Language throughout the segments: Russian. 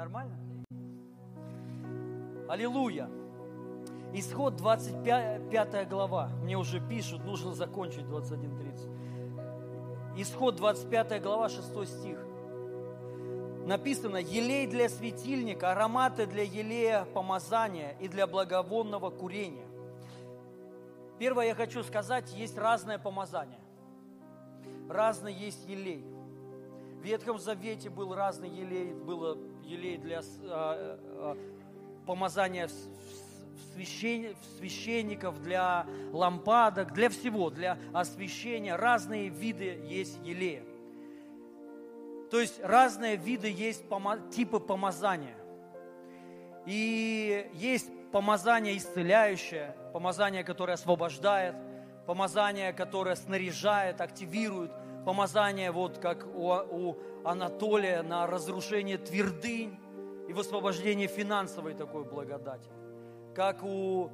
Нормально? Аллилуйя. Исход 25 глава. Мне уже пишут, нужно закончить 21.30. Исход 25 глава, 6 стих. Написано, елей для светильника, ароматы для елея помазания и для благовонного курения. Первое я хочу сказать, есть разное помазание. Разный есть елей. В Ветхом Завете был разный елей, было елей для а, а, помазания священников, для лампадок, для всего, для освящения. Разные виды есть елея. То есть разные виды есть типы помазания. И есть помазание исцеляющее, помазание, которое освобождает, помазание, которое снаряжает, активирует, помазание, вот как у, у Анатолия на разрушение твердынь и высвобождение финансовой такой благодати как у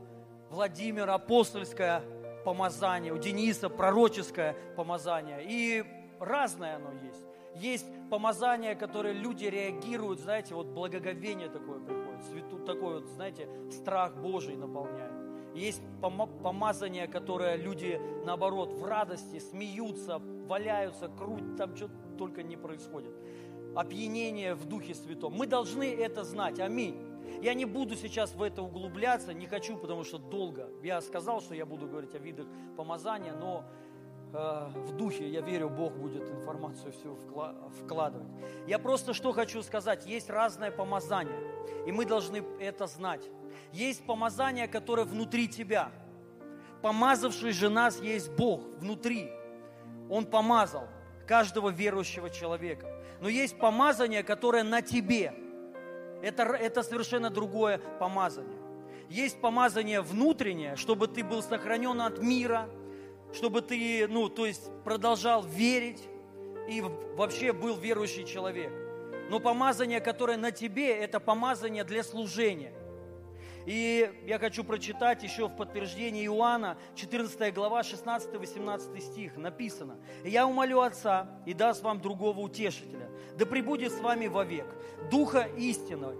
Владимира апостольское помазание, у Дениса пророческое помазание. И разное оно есть. Есть помазание, которое люди реагируют, знаете, вот благоговение такое приходит, такой вот, знаете, страх Божий наполняет. Есть помазание, которое люди, наоборот, в радости смеются, валяются, крутят, там что только не происходит. Опьянение в Духе Святом. Мы должны это знать. Аминь. Я не буду сейчас в это углубляться, не хочу, потому что долго. Я сказал, что я буду говорить о видах помазания, но в духе, я верю, Бог будет информацию всю вкладывать. Я просто что хочу сказать, есть разное помазание, и мы должны это знать. Есть помазание, которое внутри тебя. Помазавший же нас есть Бог внутри. Он помазал каждого верующего человека. Но есть помазание, которое на тебе – это, это совершенно другое помазание. Есть помазание внутреннее, чтобы ты был сохранен от мира, чтобы ты, ну, то есть продолжал верить и вообще был верующий человек. Но помазание, которое на тебе, это помазание для служения – и я хочу прочитать еще в подтверждении Иоанна, 14 глава, 16-18 стих, написано. «Я умолю Отца и даст вам другого утешителя, да пребудет с вами вовек, Духа истинного,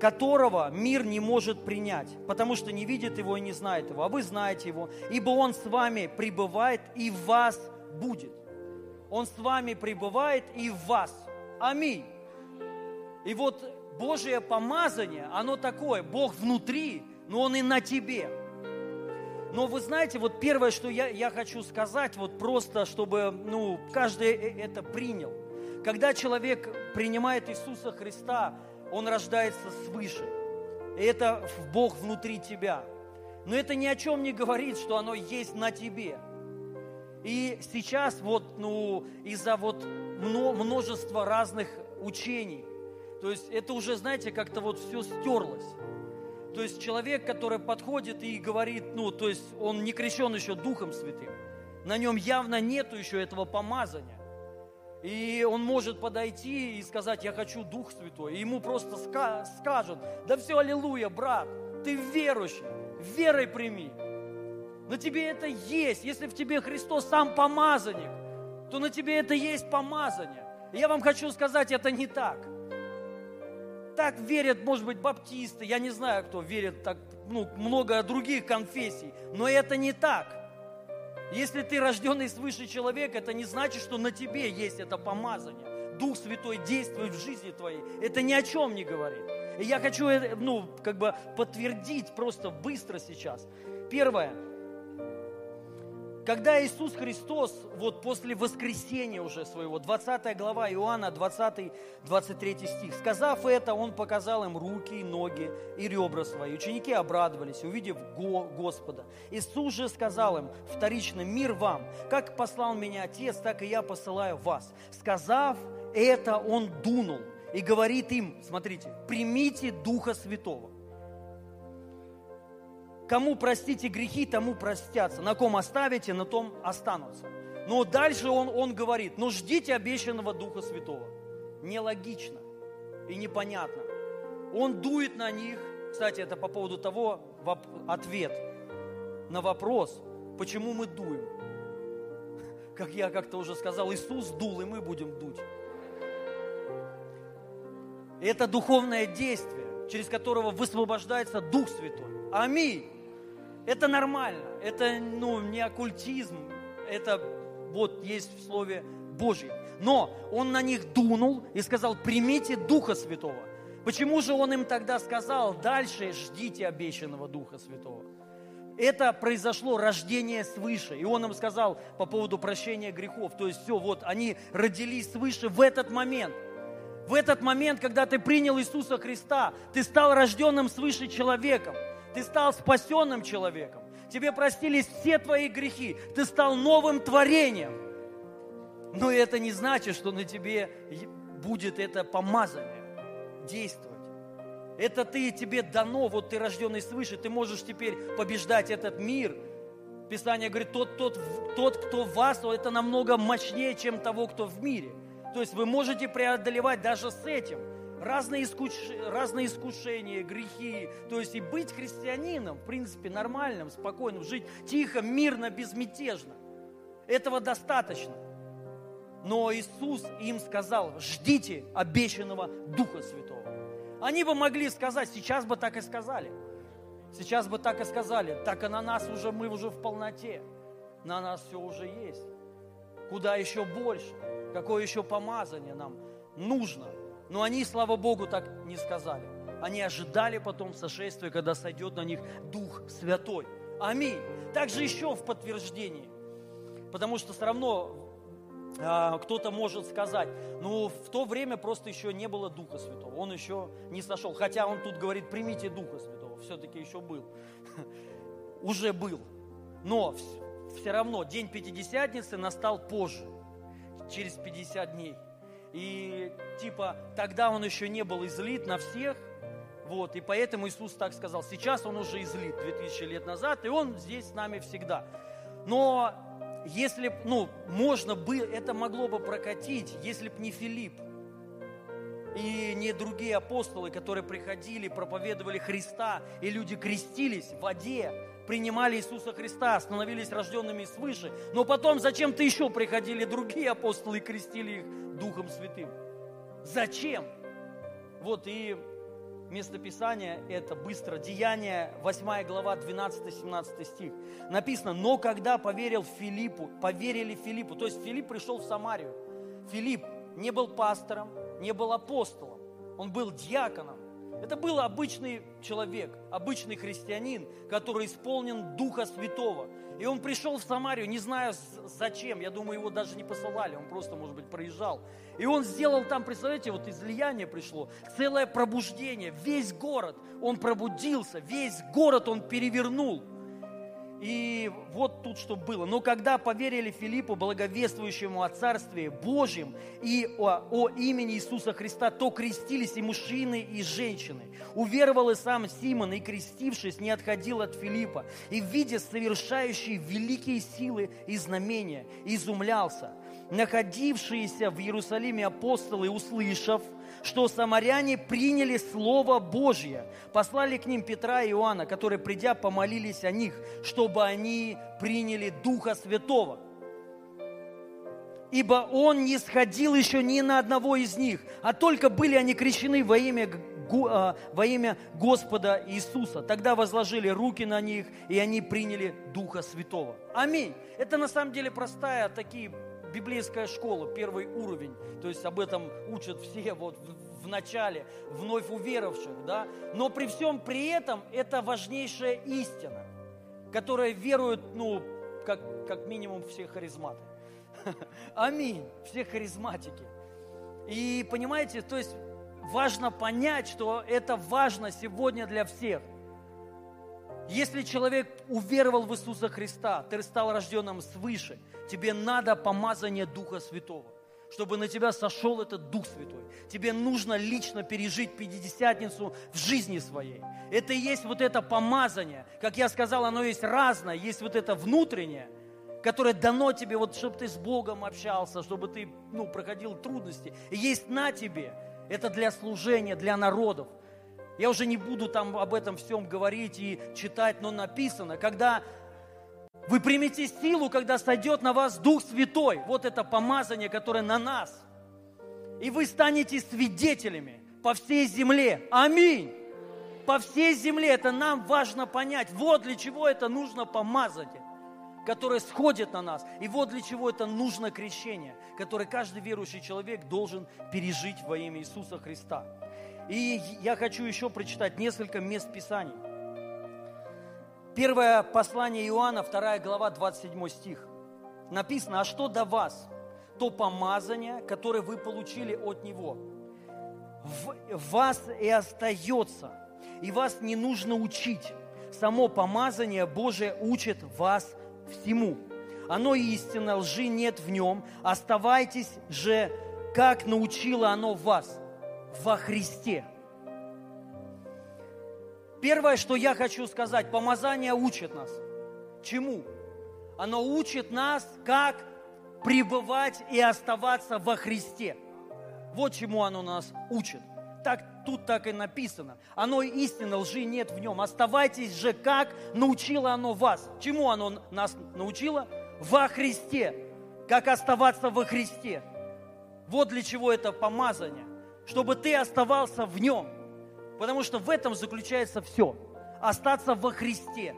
которого мир не может принять, потому что не видит его и не знает его, а вы знаете его, ибо он с вами пребывает и в вас будет. Он с вами пребывает и в вас. Аминь. И вот Божье помазание, оно такое, Бог внутри, но Он и на тебе. Но вы знаете, вот первое, что я, я хочу сказать, вот просто, чтобы ну, каждый э, это принял. Когда человек принимает Иисуса Христа, он рождается свыше. И это Бог внутри тебя. Но это ни о чем не говорит, что оно есть на тебе. И сейчас вот, ну, из-за вот множества разных учений, то есть это уже, знаете, как-то вот все стерлось. То есть человек, который подходит и говорит, ну, то есть он не крещен еще Духом Святым, на нем явно нету еще этого помазания. И он может подойти и сказать, я хочу Дух Святой. И ему просто ска- скажут, да все, аллилуйя, брат, ты верующий, верой прими. На тебе это есть. Если в тебе Христос сам помазанник, то на тебе это есть помазание. И я вам хочу сказать, это не так так верят, может быть, баптисты, я не знаю, кто верит так, ну, много других конфессий, но это не так. Если ты рожденный свыше человек, это не значит, что на тебе есть это помазание. Дух Святой действует в жизни твоей. Это ни о чем не говорит. И я хочу, э, ну, как бы подтвердить просто быстро сейчас. Первое – когда Иисус Христос, вот после воскресения уже своего, 20 глава Иоанна, 20-23 стих, сказав это, Он показал им руки, ноги и ребра свои. Ученики обрадовались, увидев Господа. Иисус же сказал им, вторично, мир вам, как послал меня Отец, так и я посылаю вас. Сказав это, Он дунул и говорит им, смотрите, примите Духа Святого. Кому простите грехи, тому простятся. На ком оставите, на том останутся. Но дальше он, он говорит, ну ждите обещанного Духа Святого. Нелогично и непонятно. Он дует на них. Кстати, это по поводу того, ответ на вопрос, почему мы дуем. Как я как-то уже сказал, Иисус дул, и мы будем дуть. Это духовное действие, через которого высвобождается Дух Святой. Аминь. Это нормально. Это ну, не оккультизм. Это вот есть в Слове Божьем. Но он на них дунул и сказал, примите Духа Святого. Почему же он им тогда сказал, дальше ждите обещанного Духа Святого? Это произошло рождение свыше. И он им сказал по поводу прощения грехов. То есть все, вот они родились свыше в этот момент. В этот момент, когда ты принял Иисуса Христа, ты стал рожденным свыше человеком. Ты стал спасенным человеком. Тебе простились все твои грехи. Ты стал новым творением. Но это не значит, что на тебе будет это помазание действовать. Это ты, тебе дано, вот ты рожденный свыше, ты можешь теперь побеждать этот мир. Писание говорит, тот, тот, тот, кто в вас, это намного мощнее, чем того, кто в мире. То есть вы можете преодолевать даже с этим разные, искуш... разные искушения, грехи. То есть и быть христианином, в принципе, нормальным, спокойным, жить тихо, мирно, безмятежно. Этого достаточно. Но Иисус им сказал, ждите обещанного Духа Святого. Они бы могли сказать, сейчас бы так и сказали. Сейчас бы так и сказали, так и на нас уже, мы уже в полноте. На нас все уже есть. Куда еще больше? Какое еще помазание нам нужно? Но они, слава Богу, так не сказали. Они ожидали потом сошествия, когда сойдет на них Дух Святой. Аминь. Также еще в подтверждении. Потому что все равно а, кто-то может сказать, ну в то время просто еще не было Духа Святого, он еще не сошел. Хотя он тут говорит, примите Духа Святого, все-таки еще был, уже был. Но все равно день Пятидесятницы настал позже, через 50 дней. И типа тогда он еще не был излит на всех, вот, и поэтому Иисус так сказал. Сейчас он уже излит 2000 лет назад, и он здесь с нами всегда. Но если, ну, можно бы, это могло бы прокатить, если бы не Филипп и не другие апостолы, которые приходили, проповедовали Христа, и люди крестились в воде, принимали Иисуса Христа, становились рожденными свыше. Но потом зачем-то еще приходили другие апостолы и крестили их Духом Святым. Зачем? Вот и местописание это быстро. Деяние, 8 глава, 12-17 стих. Написано, но когда поверил Филиппу, поверили Филиппу, то есть Филипп пришел в Самарию. Филипп не был пастором, не был апостолом, он был диаконом. Это был обычный человек, обычный христианин, который исполнен Духа Святого. И он пришел в Самарию, не знаю зачем, я думаю, его даже не посылали, он просто, может быть, проезжал. И он сделал там, представляете, вот излияние пришло, целое пробуждение, весь город, он пробудился, весь город он перевернул. И вот тут что было. Но когда поверили Филиппу, благовествующему о Царстве Божьем и о, о имени Иисуса Христа, то крестились и мужчины, и женщины. Уверовал и сам Симон, и крестившись, не отходил от Филиппа. И видя совершающие великие силы и знамения, изумлялся. Находившиеся в Иерусалиме апостолы, услышав – что самаряне приняли Слово Божье, послали к ним Петра и Иоанна, которые, придя, помолились о них, чтобы они приняли Духа Святого. Ибо Он не сходил еще ни на одного из них, а только были они крещены во имя, а, во имя Господа Иисуса. Тогда возложили руки на них, и они приняли Духа Святого. Аминь. Это на самом деле простая, такие библейская школа, первый уровень. То есть об этом учат все вот в, в начале, вновь уверовавших, да. Но при всем при этом это важнейшая истина, которая веруют, ну, как, как минимум все харизматы. Аминь. Все харизматики. И понимаете, то есть важно понять, что это важно сегодня для всех – если человек уверовал в Иисуса Христа, ты стал рожденным свыше, тебе надо помазание Духа Святого, чтобы на тебя сошел этот Дух Святой. Тебе нужно лично пережить Пятидесятницу в жизни своей. Это и есть вот это помазание. Как я сказал, оно есть разное. Есть вот это внутреннее, которое дано тебе, вот, чтобы ты с Богом общался, чтобы ты ну, проходил трудности. И есть на тебе. Это для служения, для народов. Я уже не буду там об этом всем говорить и читать, но написано, когда вы примете силу, когда сойдет на вас Дух Святой, вот это помазание, которое на нас, и вы станете свидетелями по всей земле. Аминь. По всей земле. Это нам важно понять. Вот для чего это нужно помазание которое сходит на нас. И вот для чего это нужно крещение, которое каждый верующий человек должен пережить во имя Иисуса Христа. И я хочу еще прочитать несколько мест Писаний. Первое послание Иоанна, 2 глава, 27 стих. Написано, а что до вас? То помазание, которое вы получили от Него. В вас и остается, и вас не нужно учить. Само помазание Божие учит вас всему. Оно истинно, лжи нет в нем. Оставайтесь же, как научило оно вас во Христе. Первое, что я хочу сказать, помазание учит нас. Чему? Оно учит нас, как пребывать и оставаться во Христе. Вот чему оно нас учит. Так, тут так и написано. Оно истинно, лжи нет в нем. Оставайтесь же, как научило оно вас. Чему оно нас научило? Во Христе. Как оставаться во Христе. Вот для чего это помазание. Чтобы ты оставался в нем. Потому что в этом заключается все. Остаться во Христе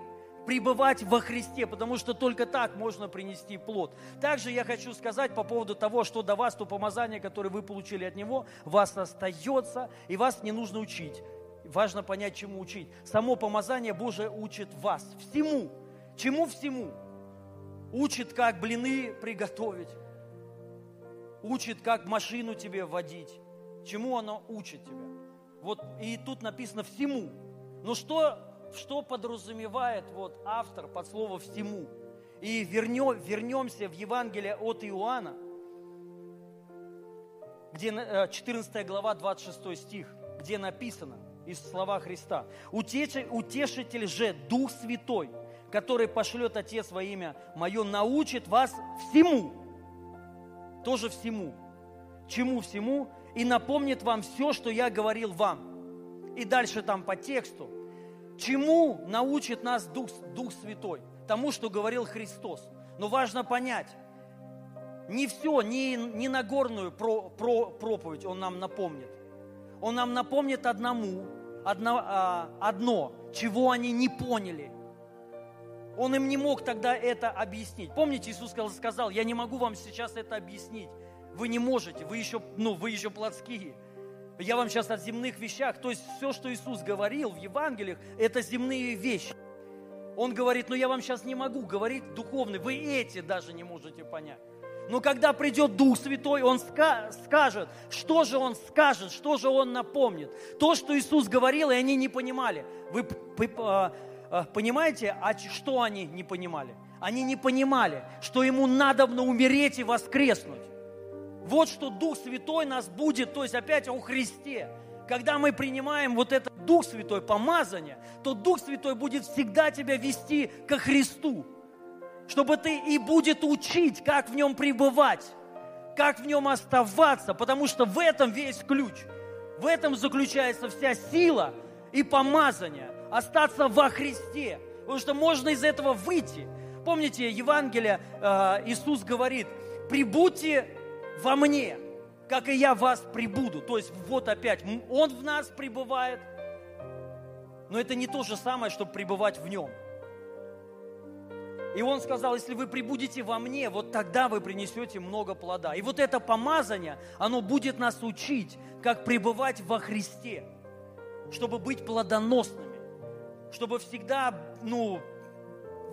пребывать во Христе, потому что только так можно принести плод. Также я хочу сказать по поводу того, что до вас то помазание, которое вы получили от Него, вас остается, и вас не нужно учить. Важно понять, чему учить. Само помазание Божие учит вас всему. Чему всему? Учит, как блины приготовить. Учит, как машину тебе водить. Чему оно учит тебя? Вот и тут написано всему. Но что что подразумевает вот автор под слово «всему». И вернем, вернемся в Евангелие от Иоанна, где 14 э, глава, 26 стих, где написано из слова Христа. «Утешитель же, Дух Святой, который пошлет Отец во имя Мое, научит вас всему». Тоже всему. Чему всему? И напомнит вам все, что я говорил вам. И дальше там по тексту – Чему научит нас Дух, Дух Святой? Тому, что говорил Христос. Но важно понять, не все, не, не Нагорную про, про, проповедь Он нам напомнит. Он нам напомнит одному, одно, а, одно, чего они не поняли. Он им не мог тогда это объяснить. Помните, Иисус сказал, я не могу вам сейчас это объяснить. Вы не можете, вы еще, ну, вы еще плотские. Я вам сейчас о земных вещах. То есть все, что Иисус говорил в Евангелиях, это земные вещи. Он говорит, ну я вам сейчас не могу говорить духовный, вы эти даже не можете понять. Но когда придет Дух Святой, Он скажет, что же Он скажет, что же Он напомнит. То, что Иисус говорил, и они не понимали. Вы а, а, понимаете, а что они не понимали? Они не понимали, что Ему надо умереть и воскреснуть. Вот что Дух Святой нас будет, то есть опять о Христе. Когда мы принимаем вот это Дух Святой, помазание, то Дух Святой будет всегда тебя вести ко Христу, чтобы ты и будет учить, как в нем пребывать, как в нем оставаться, потому что в этом весь ключ. В этом заключается вся сила и помазание, остаться во Христе, потому что можно из этого выйти. Помните, Евангелие, э, Иисус говорит, прибудьте во мне, как и я вас прибуду. То есть вот опять, Он в нас пребывает, но это не то же самое, чтобы пребывать в Нем. И он сказал, если вы прибудете во мне, вот тогда вы принесете много плода. И вот это помазание, оно будет нас учить, как пребывать во Христе, чтобы быть плодоносными, чтобы всегда, ну,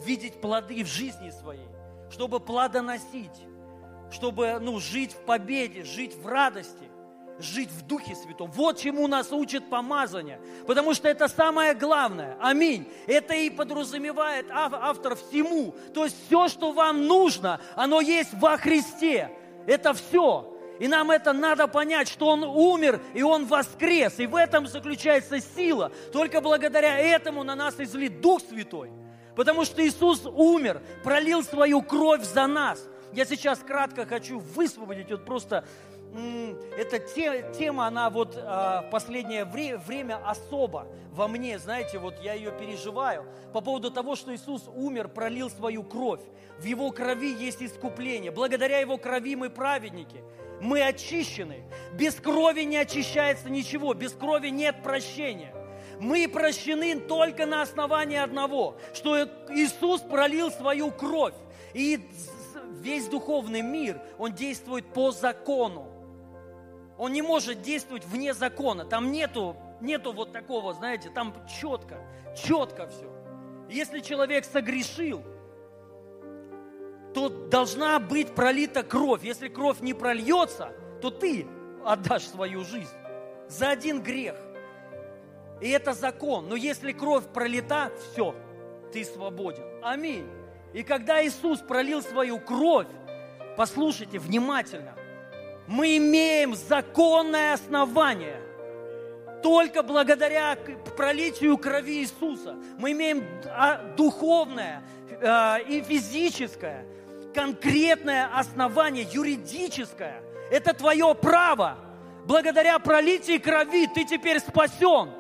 видеть плоды в жизни своей, чтобы плодоносить чтобы ну, жить в победе, жить в радости, жить в Духе Святом. Вот чему нас учит помазание. Потому что это самое главное. Аминь. Это и подразумевает автор всему. То есть все, что вам нужно, оно есть во Христе. Это все. И нам это надо понять, что Он умер и Он воскрес. И в этом заключается сила. Только благодаря этому на нас излит Дух Святой. Потому что Иисус умер, пролил свою кровь за нас – я сейчас кратко хочу высвободить вот просто эта тема, она вот а, последнее время особо во мне, знаете, вот я ее переживаю по поводу того, что Иисус умер, пролил свою кровь. В Его крови есть искупление. Благодаря Его крови мы праведники. Мы очищены. Без крови не очищается ничего. Без крови нет прощения. Мы прощены только на основании одного, что Иисус пролил свою кровь. И весь духовный мир, он действует по закону. Он не может действовать вне закона. Там нету, нету вот такого, знаете, там четко, четко все. Если человек согрешил, то должна быть пролита кровь. Если кровь не прольется, то ты отдашь свою жизнь за один грех. И это закон. Но если кровь пролита, все, ты свободен. Аминь. И когда Иисус пролил свою кровь, послушайте внимательно, мы имеем законное основание. Только благодаря пролитию крови Иисуса мы имеем а, духовное а, и физическое, конкретное основание, юридическое. Это твое право. Благодаря пролитии крови ты теперь спасен.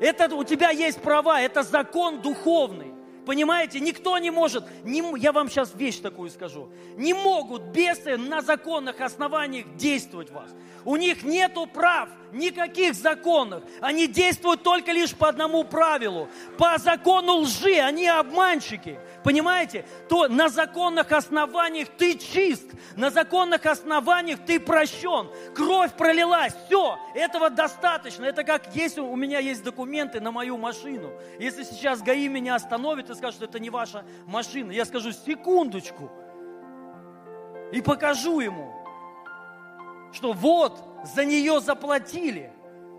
Это у тебя есть права, это закон духовный. Понимаете, никто не может, не, я вам сейчас вещь такую скажу, не могут бесы на законных основаниях действовать в вас. У них нету прав, никаких законов. Они действуют только лишь по одному правилу. По закону лжи, они обманщики. Понимаете? То на законных основаниях ты чист, на законных основаниях ты прощен. Кровь пролилась, все, этого достаточно. Это как есть, у меня есть документы на мою машину. Если сейчас ГАИ меня остановит и скажет, что это не ваша машина, я скажу, секундочку. И покажу ему, что вот, за нее заплатили,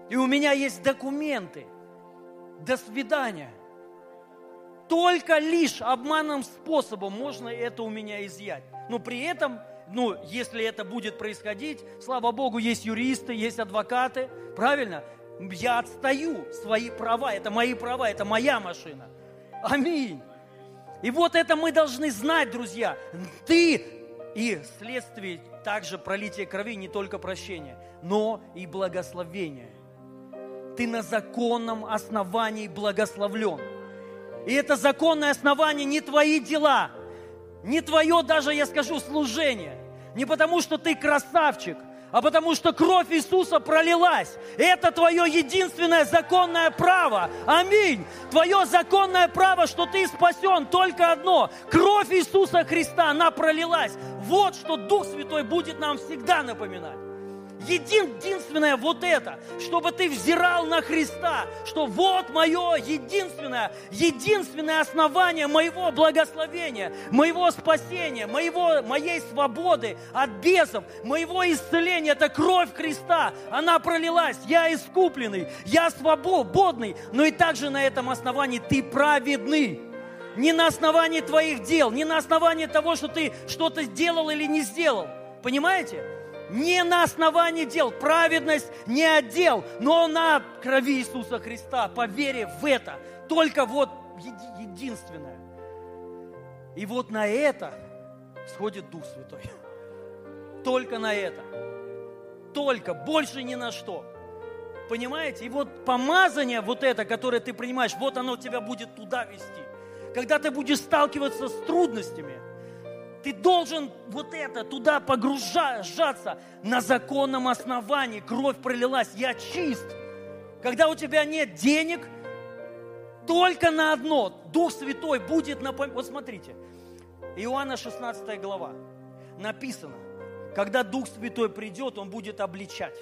и у меня есть документы. До свидания. Только лишь обманным способом можно это у меня изъять. Но при этом, ну, если это будет происходить, слава Богу, есть юристы, есть адвокаты, правильно? Я отстаю свои права, это мои права, это моя машина. Аминь. И вот это мы должны знать, друзья. Ты и следствие также пролитие крови не только прощение, но и благословение. Ты на законном основании благословлен. И это законное основание не твои дела, не твое даже, я скажу, служение. Не потому, что ты красавчик – а потому что кровь Иисуса пролилась. Это твое единственное законное право. Аминь. Твое законное право, что ты спасен, только одно. Кровь Иисуса Христа, она пролилась. Вот что Дух Святой будет нам всегда напоминать. Единственное вот это, чтобы ты взирал на Христа, что вот мое единственное, единственное основание моего благословения, моего спасения, моего, моей свободы от бесов, моего исцеления, это кровь Христа, она пролилась, я искупленный, я свободный, но и также на этом основании ты праведный. Не на основании твоих дел, не на основании того, что ты что-то сделал или не сделал. Понимаете? Не на основании дел. Праведность не от дел, но на крови Иисуса Христа, по вере в это. Только вот единственное. И вот на это сходит Дух Святой. Только на это. Только, больше ни на что. Понимаете? И вот помазание вот это, которое ты принимаешь, вот оно тебя будет туда вести. Когда ты будешь сталкиваться с трудностями – ты должен вот это туда погружаться на законном основании. Кровь пролилась, я чист. Когда у тебя нет денег, только на одно. Дух Святой будет напоминать. Вот смотрите, Иоанна 16 глава. Написано, когда Дух Святой придет, Он будет обличать,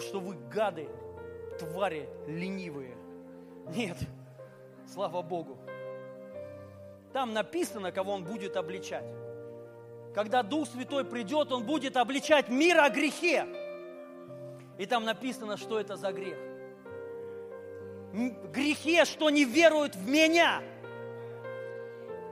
что вы гады, твари ленивые. Нет, слава Богу. Там написано, кого он будет обличать. Когда Дух Святой придет, он будет обличать мир о грехе. И там написано, что это за грех. Грехе, что не веруют в меня.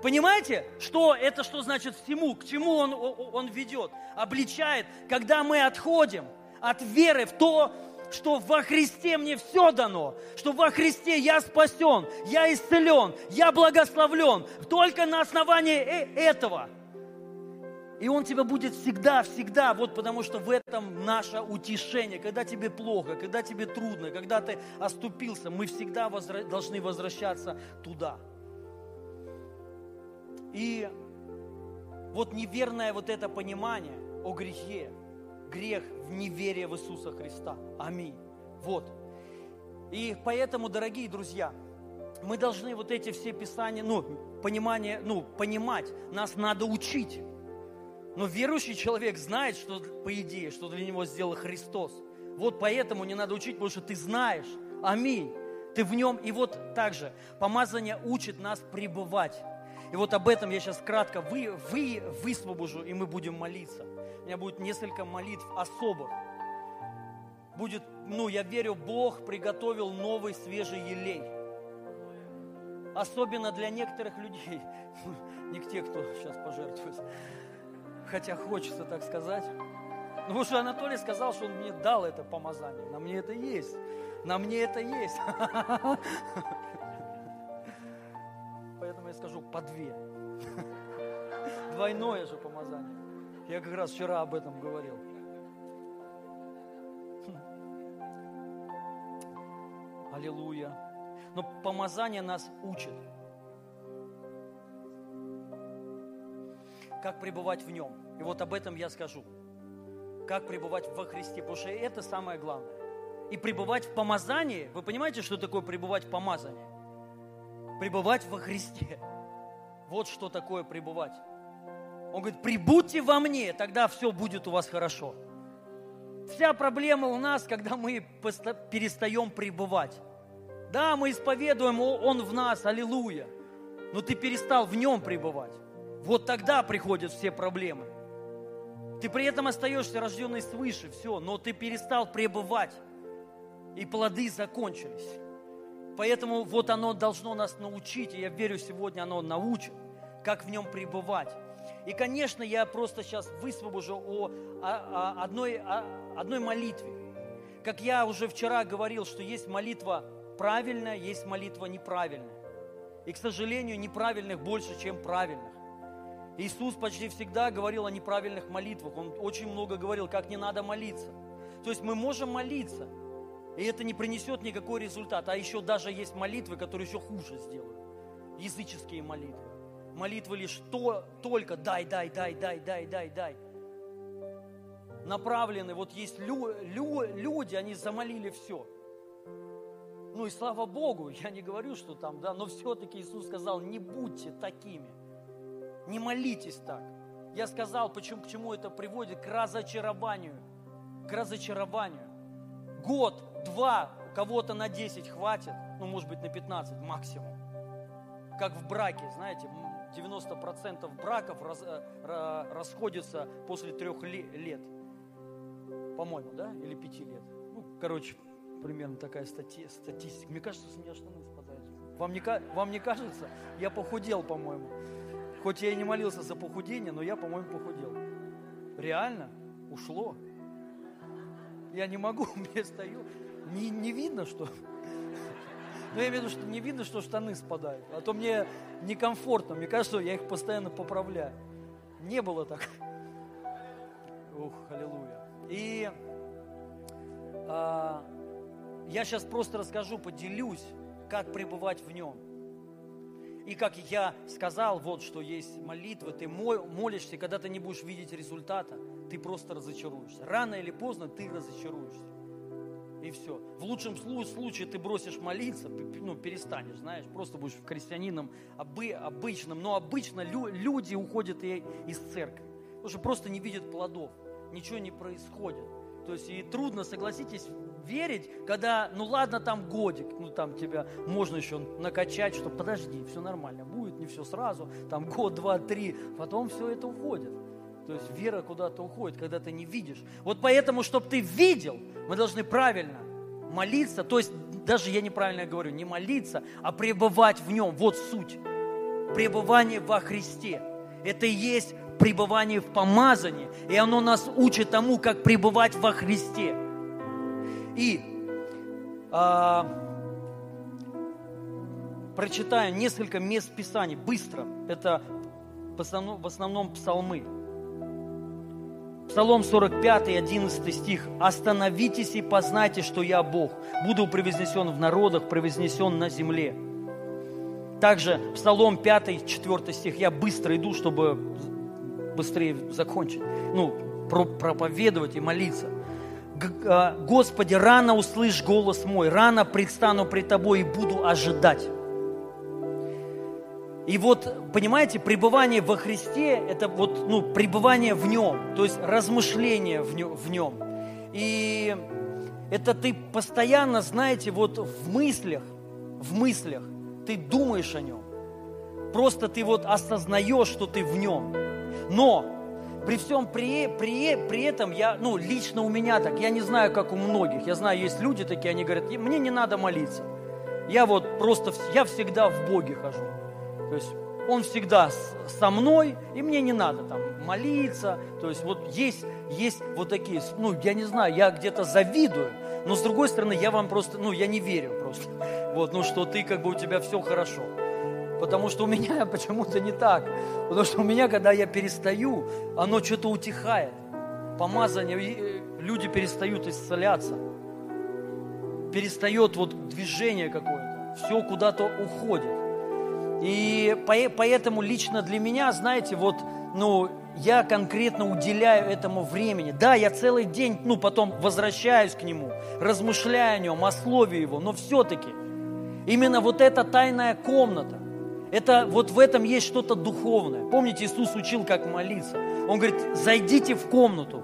Понимаете, что это что значит всему, к чему он, он ведет, обличает, когда мы отходим от веры в то, что во Христе мне все дано, что во Христе я спасен, я исцелен, я благословлен, только на основании э, этого. И Он тебя будет всегда, всегда, вот потому что в этом наше утешение. Когда тебе плохо, когда тебе трудно, когда ты оступился, мы всегда возра- должны возвращаться туда. И вот неверное вот это понимание о грехе, грех в неверие в Иисуса Христа. Аминь. Вот. И поэтому, дорогие друзья, мы должны вот эти все писания, ну, понимание, ну, понимать, нас надо учить. Но верующий человек знает, что, по идее, что для него сделал Христос. Вот поэтому не надо учить, потому что ты знаешь. Аминь. Ты в нем. И вот также помазание учит нас пребывать. И вот об этом я сейчас кратко вы, вы, высвобожу, и мы будем молиться. У меня будет несколько молитв особых. Будет, ну, я верю, Бог приготовил новый свежий елей. Особенно для некоторых людей. Не к те, кто сейчас пожертвует. Хотя хочется так сказать. Ну, потому что Анатолий сказал, что он мне дал это помазание. На мне это есть. На мне это есть. Поэтому я скажу по две. Двойное же помазание. Я как раз вчера об этом говорил. Аллилуйя. Но помазание нас учит. Как пребывать в нем. И вот об этом я скажу. Как пребывать во Христе. Потому что это самое главное. И пребывать в помазании. Вы понимаете, что такое пребывать в помазании? Пребывать во Христе. Вот что такое пребывать. Он говорит, прибудьте во мне, тогда все будет у вас хорошо. Вся проблема у нас, когда мы перестаем пребывать. Да, мы исповедуем, Он в нас, аллилуйя. Но ты перестал в Нем пребывать. Вот тогда приходят все проблемы. Ты при этом остаешься рожденный свыше, все, но ты перестал пребывать. И плоды закончились. Поэтому вот оно должно нас научить, и я верю, сегодня оно научит, как в нем пребывать. И, конечно, я просто сейчас высвобожу о, о, о одной, о одной молитве. Как я уже вчера говорил, что есть молитва правильная, есть молитва неправильная. И, к сожалению, неправильных больше, чем правильных. Иисус почти всегда говорил о неправильных молитвах. Он очень много говорил, как не надо молиться. То есть мы можем молиться, и это не принесет никакой результат. А еще даже есть молитвы, которые еще хуже сделают. Языческие молитвы. Молитвы лишь то, только дай, дай, дай, дай, дай, дай, дай. Направлены, вот есть лю, лю, люди, они замолили все. Ну и слава Богу, я не говорю, что там, да, но все-таки Иисус сказал, не будьте такими. Не молитесь так. Я сказал, почему, к чему это приводит? К разочарованию. К разочарованию. Год, два, кого-то на 10 хватит, ну, может быть, на 15 максимум. Как в браке, знаете, 90% браков раз, э, расходятся после трех лет. По-моему, да? Или пяти лет. Ну, короче, примерно такая стати, статистика. Мне кажется, с меня штаны спадают. Вам не, вам не кажется? Я похудел, по-моему. Хоть я и не молился за похудение, но я, по-моему, похудел. Реально? Ушло. Я не могу, мне стою. Не, не видно, что... Ну, я имею в виду, что не видно, что штаны спадают. А то мне некомфортно. Мне кажется, я их постоянно поправляю. Не было так. Ух, аллилуйя. И а, я сейчас просто расскажу, поделюсь, как пребывать в нем. И как я сказал, вот что есть молитва, ты молишься, когда ты не будешь видеть результата, ты просто разочаруешься. Рано или поздно ты разочаруешься. И все. В лучшем случае ты бросишь молиться, ну, перестанешь, знаешь, просто будешь крестьянином обы, обычным. Но обычно лю, люди уходят и, из церкви, потому что просто не видят плодов, ничего не происходит. То есть и трудно, согласитесь, верить, когда, ну ладно, там годик, ну там тебя можно еще накачать, что подожди, все нормально, будет не все сразу, там год, два, три, потом все это уходит. То есть вера куда-то уходит, когда ты не видишь. Вот поэтому, чтобы ты видел, мы должны правильно молиться, то есть даже я неправильно говорю, не молиться, а пребывать в нем. Вот суть. Пребывание во Христе. Это и есть пребывание в помазании, и оно нас учит тому, как пребывать во Христе. И а, прочитаю несколько мест Писаний быстро. Это в основном, в основном псалмы. Псалом 45, 11 стих. «Остановитесь и познайте, что я Бог. Буду превознесен в народах, превознесен на земле». Также Псалом 5, 4 стих. Я быстро иду, чтобы быстрее закончить. Ну, проповедовать и молиться. А, Господи, рано услышь голос мой, рано предстану пред Тобой и буду ожидать. И вот, понимаете, пребывание во Христе – это вот, ну, пребывание в Нем, то есть размышление в Нем. И это ты постоянно, знаете, вот в мыслях, в мыслях, ты думаешь о Нем. Просто ты вот осознаешь, что ты в Нем. Но при всем при, при, при этом я, ну, лично у меня так, я не знаю, как у многих. Я знаю, есть люди такие, они говорят, мне не надо молиться. Я вот просто, я всегда в Боге хожу. То есть Он всегда со мной, и мне не надо там молиться. То есть вот есть, есть вот такие, ну, я не знаю, я где-то завидую, но с другой стороны, я вам просто, ну, я не верю просто. Вот, ну, что ты, как бы у тебя все хорошо. Потому что у меня почему-то не так. Потому что у меня, когда я перестаю, оно что-то утихает. Помазание, э, люди перестают исцеляться. Перестает вот движение какое-то. Все куда-то уходит. И поэтому лично для меня, знаете, вот, ну, я конкретно уделяю этому времени. Да, я целый день, ну, потом возвращаюсь к нему, размышляю о нем, о слове его, но все-таки именно вот эта тайная комната, это вот в этом есть что-то духовное. Помните, Иисус учил, как молиться. Он говорит, зайдите в комнату,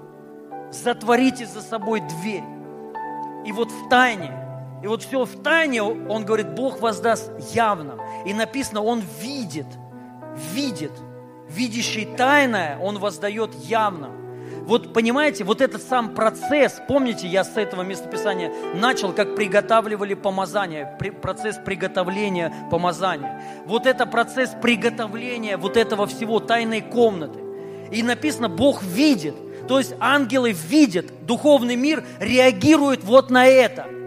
затворите за собой дверь. И вот в тайне, и вот все в тайне, он говорит, Бог воздаст явно. И написано, он видит, видит. Видящий тайное, он воздает явно. Вот понимаете, вот этот сам процесс, помните, я с этого местописания начал, как приготавливали помазание, при, процесс приготовления помазания. Вот это процесс приготовления вот этого всего тайной комнаты. И написано, Бог видит, то есть ангелы видят, духовный мир реагирует вот на это.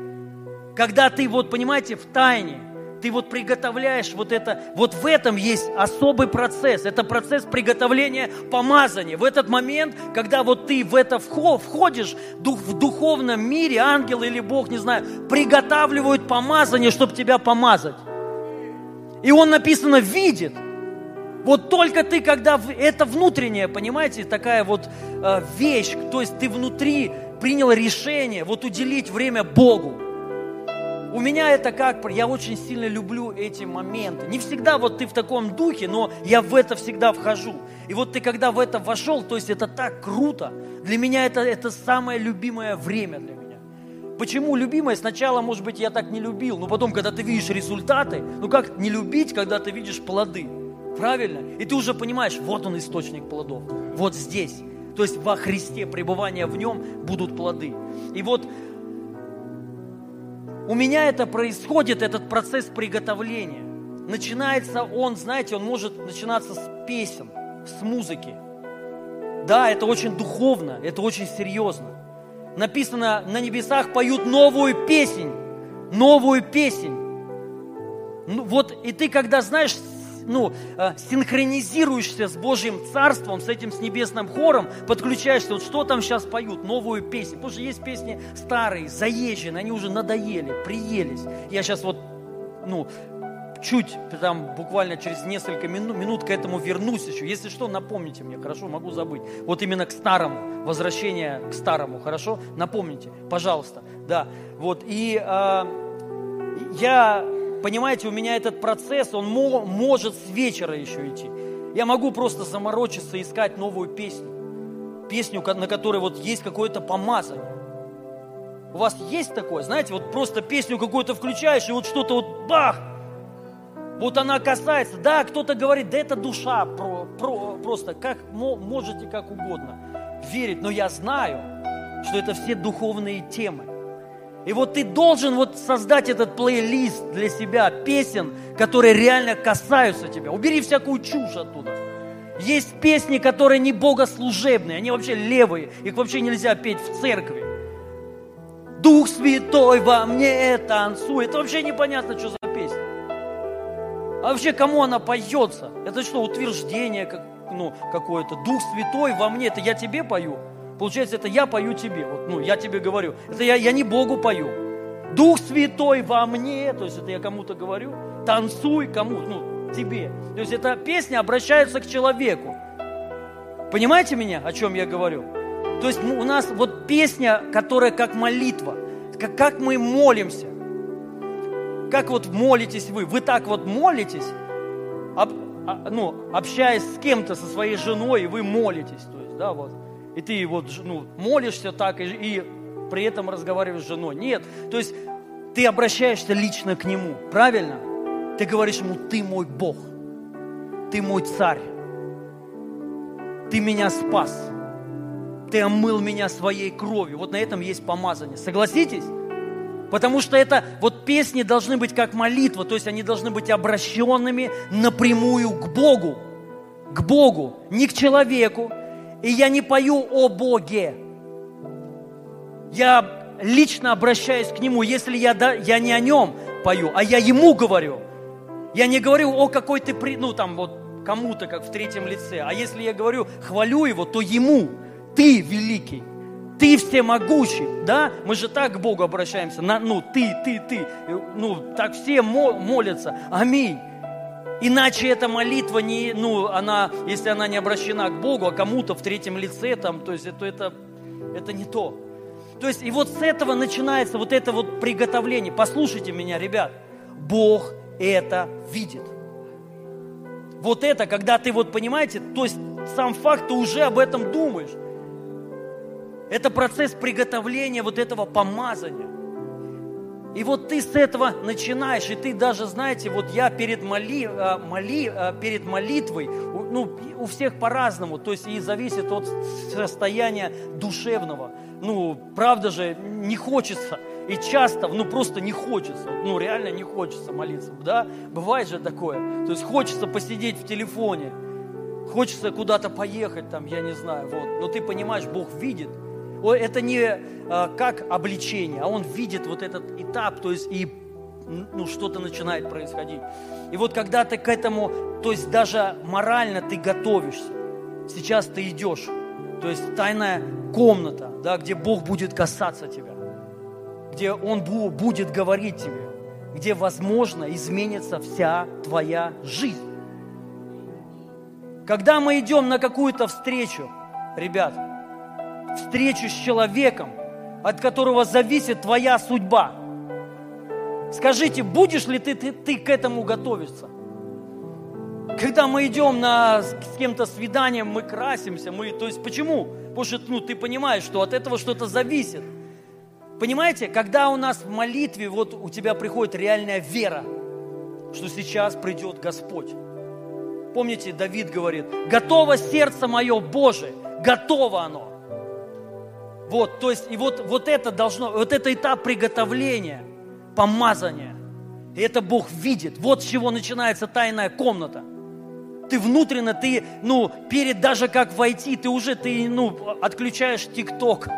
Когда ты вот, понимаете, в тайне, ты вот приготовляешь вот это, вот в этом есть особый процесс, это процесс приготовления помазания. В этот момент, когда вот ты в это входишь, в духовном мире, ангел или Бог, не знаю, приготавливают помазание, чтобы тебя помазать. И он написано видит. Вот только ты, когда это внутреннее, понимаете, такая вот э, вещь, то есть ты внутри принял решение вот уделить время Богу. У меня это как, я очень сильно люблю эти моменты. Не всегда вот ты в таком духе, но я в это всегда вхожу. И вот ты когда в это вошел, то есть это так круто. Для меня это, это самое любимое время для меня. Почему любимое? Сначала, может быть, я так не любил, но потом, когда ты видишь результаты, ну как не любить, когда ты видишь плоды? Правильно? И ты уже понимаешь, вот он источник плодов, вот здесь. То есть во Христе, пребывание в нем будут плоды. И вот у меня это происходит, этот процесс приготовления. Начинается он, знаете, он может начинаться с песен, с музыки. Да, это очень духовно, это очень серьезно. Написано, на небесах поют новую песнь, новую песнь. Ну, вот, и ты, когда знаешь ну, э, синхронизируешься с Божьим Царством, с этим, с небесным хором, подключаешься, вот что там сейчас поют, новую песню. Потому что есть песни старые, заезженные, они уже надоели, приелись. Я сейчас вот, ну, чуть там буквально через несколько минут, минут к этому вернусь еще. Если что, напомните мне, хорошо, могу забыть. Вот именно к старому, возвращение к старому, хорошо? Напомните, пожалуйста. Да, вот. И э, я понимаете, у меня этот процесс, он может с вечера еще идти. Я могу просто заморочиться, искать новую песню. Песню, на которой вот есть какое-то помазание. У вас есть такое? Знаете, вот просто песню какую-то включаешь, и вот что-то вот бах! Вот она касается. Да, кто-то говорит, да это душа про, про, просто, как можете, как угодно верить. Но я знаю, что это все духовные темы. И вот ты должен вот создать этот плейлист для себя, песен, которые реально касаются тебя. Убери всякую чушь оттуда. Есть песни, которые не богослужебные, они вообще левые, их вообще нельзя петь в церкви. Дух Святой во мне танцует. Это вообще непонятно, что за песня. А вообще, кому она поется? Это что, утверждение как, ну, какое-то? Дух Святой во мне, это я тебе пою? Получается, это я пою тебе. Вот, ну, я тебе говорю. Это я, я не Богу пою. Дух Святой во мне, то есть это я кому-то говорю, танцуй кому, ну, тебе. То есть эта песня обращается к человеку. Понимаете меня, о чем я говорю? То есть у нас вот песня, которая как молитва, как, как мы молимся. Как вот молитесь вы? Вы так вот молитесь, об, а, ну, общаясь с кем-то, со своей женой, и вы молитесь. То есть, да, вот. И ты вот ну, молишься так, и, и при этом разговариваешь с женой. Нет, то есть ты обращаешься лично к нему, правильно? Ты говоришь ему, ты мой Бог, ты мой царь, ты меня спас, ты омыл меня своей кровью. Вот на этом есть помазание. Согласитесь? Потому что это, вот песни должны быть как молитва, то есть они должны быть обращенными напрямую к Богу. К Богу, не к человеку. И я не пою о Боге. Я лично обращаюсь к Нему, если я, да, я не о Нем пою, а я Ему говорю. Я не говорю о какой ты, ну там вот кому-то, как в третьем лице. А если я говорю, хвалю Его, то Ему, ты великий. Ты всемогущий, да? Мы же так к Богу обращаемся. На, ну, ты, ты, ты. Ну, так все молятся. Аминь. Иначе эта молитва не, ну, она, если она не обращена к Богу, а кому-то в третьем лице, там, то есть это, это, это не то. То есть и вот с этого начинается вот это вот приготовление. Послушайте меня, ребят. Бог это видит. Вот это, когда ты вот понимаете, то есть сам факт, ты уже об этом думаешь. Это процесс приготовления вот этого помазания. И вот ты с этого начинаешь, и ты даже, знаете, вот я перед, моли, а, моли, а, перед молитвой, ну, у всех по-разному, то есть и зависит от состояния душевного. Ну, правда же, не хочется, и часто, ну, просто не хочется, ну, реально не хочется молиться, да? Бывает же такое, то есть хочется посидеть в телефоне, хочется куда-то поехать, там, я не знаю, вот, но ты понимаешь, Бог видит – это не а, как обличение, а он видит вот этот этап, то есть и ну, что-то начинает происходить. И вот когда ты к этому, то есть даже морально ты готовишься, сейчас ты идешь, то есть тайная комната, да, где Бог будет касаться тебя, где Он будет говорить тебе, где, возможно, изменится вся твоя жизнь. Когда мы идем на какую-то встречу, ребят, встречу с человеком, от которого зависит твоя судьба. Скажите, будешь ли ты, ты, ты к этому готовиться? Когда мы идем на, с кем-то свиданием, мы красимся, мы, то есть почему? Потому что ну, ты понимаешь, что от этого что-то зависит. Понимаете, когда у нас в молитве, вот у тебя приходит реальная вера, что сейчас придет Господь. Помните, Давид говорит, готово сердце мое, Боже, готово оно. Вот, то есть, и вот, вот это должно, вот это этап приготовления, помазания. И это Бог видит. Вот с чего начинается тайная комната. Ты внутренно, ты, ну, перед даже как войти, ты уже, ты, ну, отключаешь ТикТок.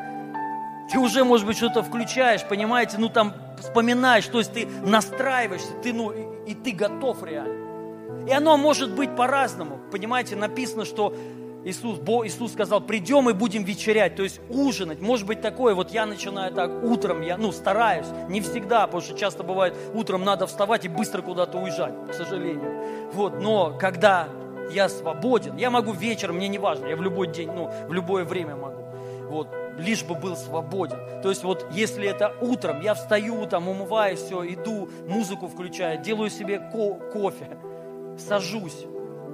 Ты уже, может быть, что-то включаешь, понимаете, ну, там, вспоминаешь, то есть ты настраиваешься, ты, ну, и, и ты готов реально. И оно может быть по-разному. Понимаете, написано, что Иисус, Бог, Иисус сказал, придем и будем вечерять, то есть ужинать. Может быть такое, вот я начинаю так утром, я ну, стараюсь, не всегда, потому что часто бывает, утром надо вставать и быстро куда-то уезжать, к сожалению. Вот, но когда я свободен, я могу вечером, мне не важно, я в любой день, ну, в любое время могу. Вот, лишь бы был свободен. То есть вот если это утром, я встаю, там умываюсь, все, иду, музыку включаю, делаю себе ко- кофе, сажусь,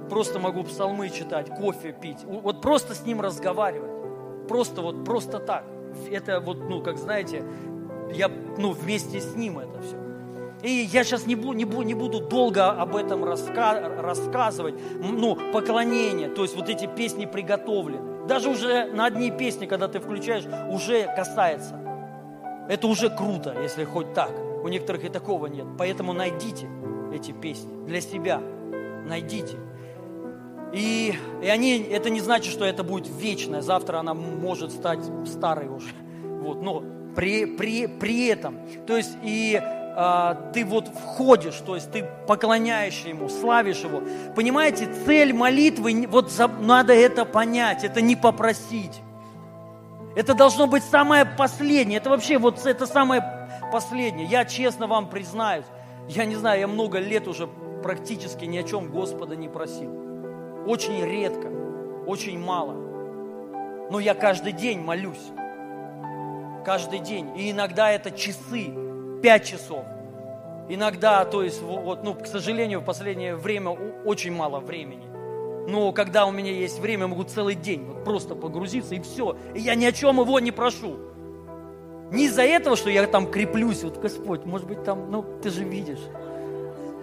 просто могу псалмы читать, кофе пить, вот просто с ним разговаривать. Просто вот, просто так. Это вот, ну, как знаете, я, ну, вместе с ним это все. И я сейчас не буду, не, буду, не буду долго об этом раска, рассказывать. Ну, поклонение, то есть вот эти песни приготовлены. Даже уже на одни песни, когда ты включаешь, уже касается. Это уже круто, если хоть так. У некоторых и такого нет. Поэтому найдите эти песни для себя. Найдите. И, и они, это не значит, что это будет вечное. Завтра она может стать старой уже. Вот, но при, при, при этом, то есть и а, ты вот входишь, то есть ты поклоняешься Ему, славишь Его. Понимаете, цель молитвы, вот за, надо это понять, это не попросить. Это должно быть самое последнее. Это вообще вот это самое последнее. Я честно вам признаюсь, я не знаю, я много лет уже практически ни о чем Господа не просил. Очень редко, очень мало. Но я каждый день молюсь. Каждый день. И иногда это часы, пять часов. Иногда, то есть, вот, ну, к сожалению, в последнее время очень мало времени. Но когда у меня есть время, я могу целый день вот просто погрузиться и все. И я ни о чем его не прошу. Не из-за этого, что я там креплюсь, вот Господь, может быть, там, ну, ты же видишь,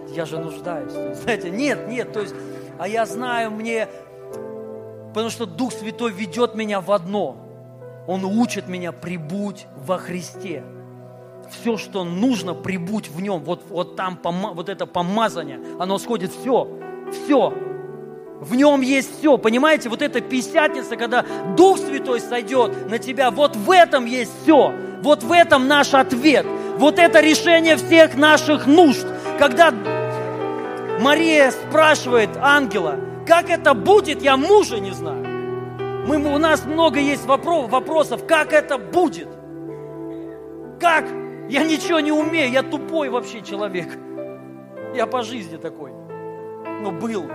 я же нуждаюсь. знаете, нет, нет, то есть, а я знаю, мне, потому что Дух Святой ведет меня в одно. Он учит меня прибудь во Христе. Все, что нужно, прибудь в нем. Вот, вот там вот это помазание, оно сходит все, все. В нем есть все. Понимаете, вот эта писятница, когда Дух Святой сойдет на тебя, вот в этом есть все. Вот в этом наш ответ. Вот это решение всех наших нужд. Когда Мария спрашивает ангела, как это будет, я мужа не знаю. Мы, у нас много есть вопрос, вопросов, как это будет. Как? Я ничего не умею, я тупой вообще человек. Я по жизни такой. Но был,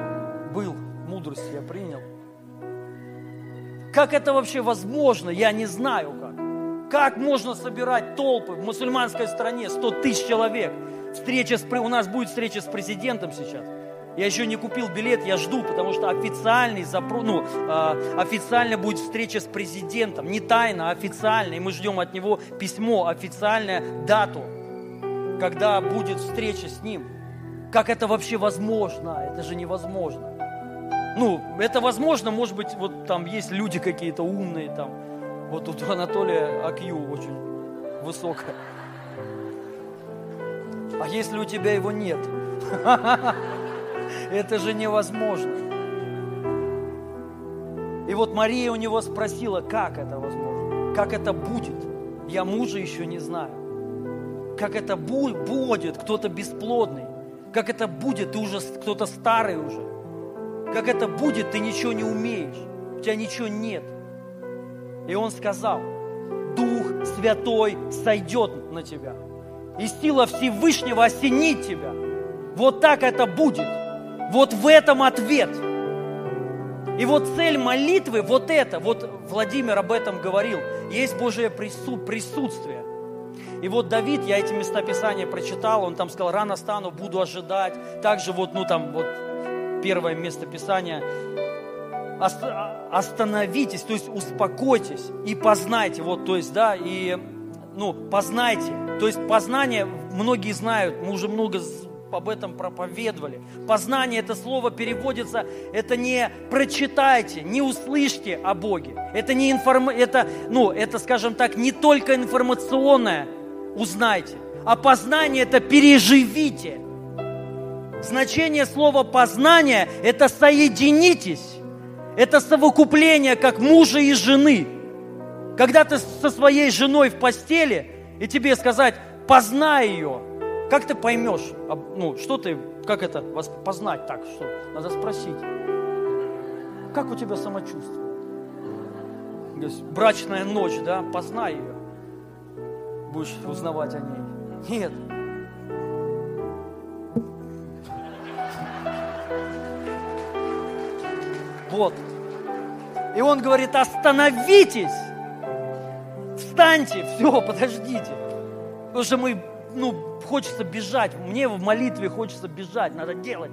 был мудрость я принял. Как это вообще возможно, я не знаю как. Как можно собирать толпы в мусульманской стране, 100 тысяч человек? Встреча с, у нас будет встреча с президентом сейчас. Я еще не купил билет, я жду, потому что официальный запро... ну, э, официально будет встреча с президентом. Не тайно, а официально. И мы ждем от него письмо, официальную дату, когда будет встреча с ним. Как это вообще возможно? Это же невозможно. Ну, это возможно, может быть, вот там есть люди какие-то умные, там, вот тут у Анатолия Акью очень высокая. А если у тебя его нет? Это же невозможно. И вот Мария у него спросила, как это возможно? Как это будет? Я мужа еще не знаю. Как это будет? Кто-то бесплодный. Как это будет? Ты уже кто-то старый уже. Как это будет, ты ничего не умеешь, у тебя ничего нет. И он сказал, Дух Святой сойдет на тебя, и сила Всевышнего осенит тебя. Вот так это будет. Вот в этом ответ. И вот цель молитвы, вот это, вот Владимир об этом говорил, есть Божие присутствие. И вот Давид, я эти места Писания прочитал, он там сказал, рано стану, буду ожидать. Также вот, ну там, вот первое место Писания. Остановитесь, то есть успокойтесь и познайте. Вот, то есть, да, и, ну, познайте. То есть познание, многие знают, мы уже много об этом проповедовали. Познание, это слово переводится, это не прочитайте, не услышьте о Боге. Это не информ... это, ну, это, скажем так, не только информационное узнайте, а познание это переживите. Значение слова познание – это соединитесь. Это совокупление, как мужа и жены. Когда ты со своей женой в постели, и тебе сказать, познай ее, как ты поймешь, ну, что ты, как это познать так, что надо спросить. Как у тебя самочувствие? Брачная ночь, да, познай ее. Будешь узнавать о ней. Нет, Вот. И он говорит, остановитесь, встаньте, все, подождите. Потому что мы, ну, хочется бежать, мне в молитве хочется бежать, надо делать.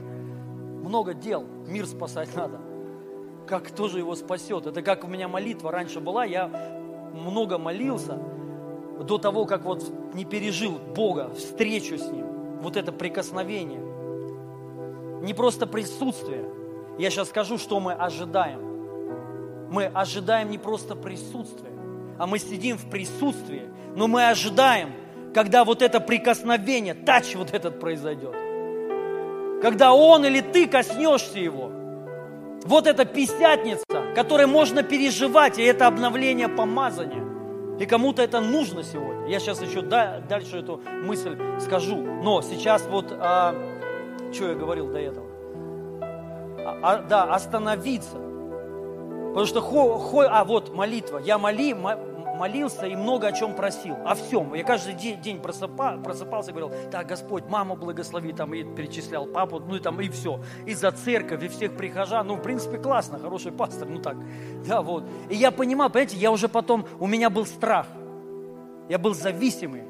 Много дел, мир спасать надо. Как тоже его спасет? Это как у меня молитва раньше была, я много молился до того, как вот не пережил Бога, встречу с Ним, вот это прикосновение. Не просто присутствие, я сейчас скажу, что мы ожидаем. Мы ожидаем не просто присутствие, а мы сидим в присутствии, но мы ожидаем, когда вот это прикосновение, тач вот этот произойдет. Когда он или ты коснешься его. Вот эта писятница, которой можно переживать, и это обновление помазания. И кому-то это нужно сегодня. Я сейчас еще дальше эту мысль скажу. Но сейчас вот, а, что я говорил до этого? а, да, остановиться. Потому что, хо, хо, а вот молитва, я моли, молился и много о чем просил. О всем. Я каждый день, день просыпал, просыпался и говорил, так, Господь, маму благослови, там, и перечислял папу, ну и там, и все. И за церковь, и всех прихожан. Ну, в принципе, классно, хороший пастор, ну так. Да, вот. И я понимал, понимаете, я уже потом, у меня был страх. Я был зависимый.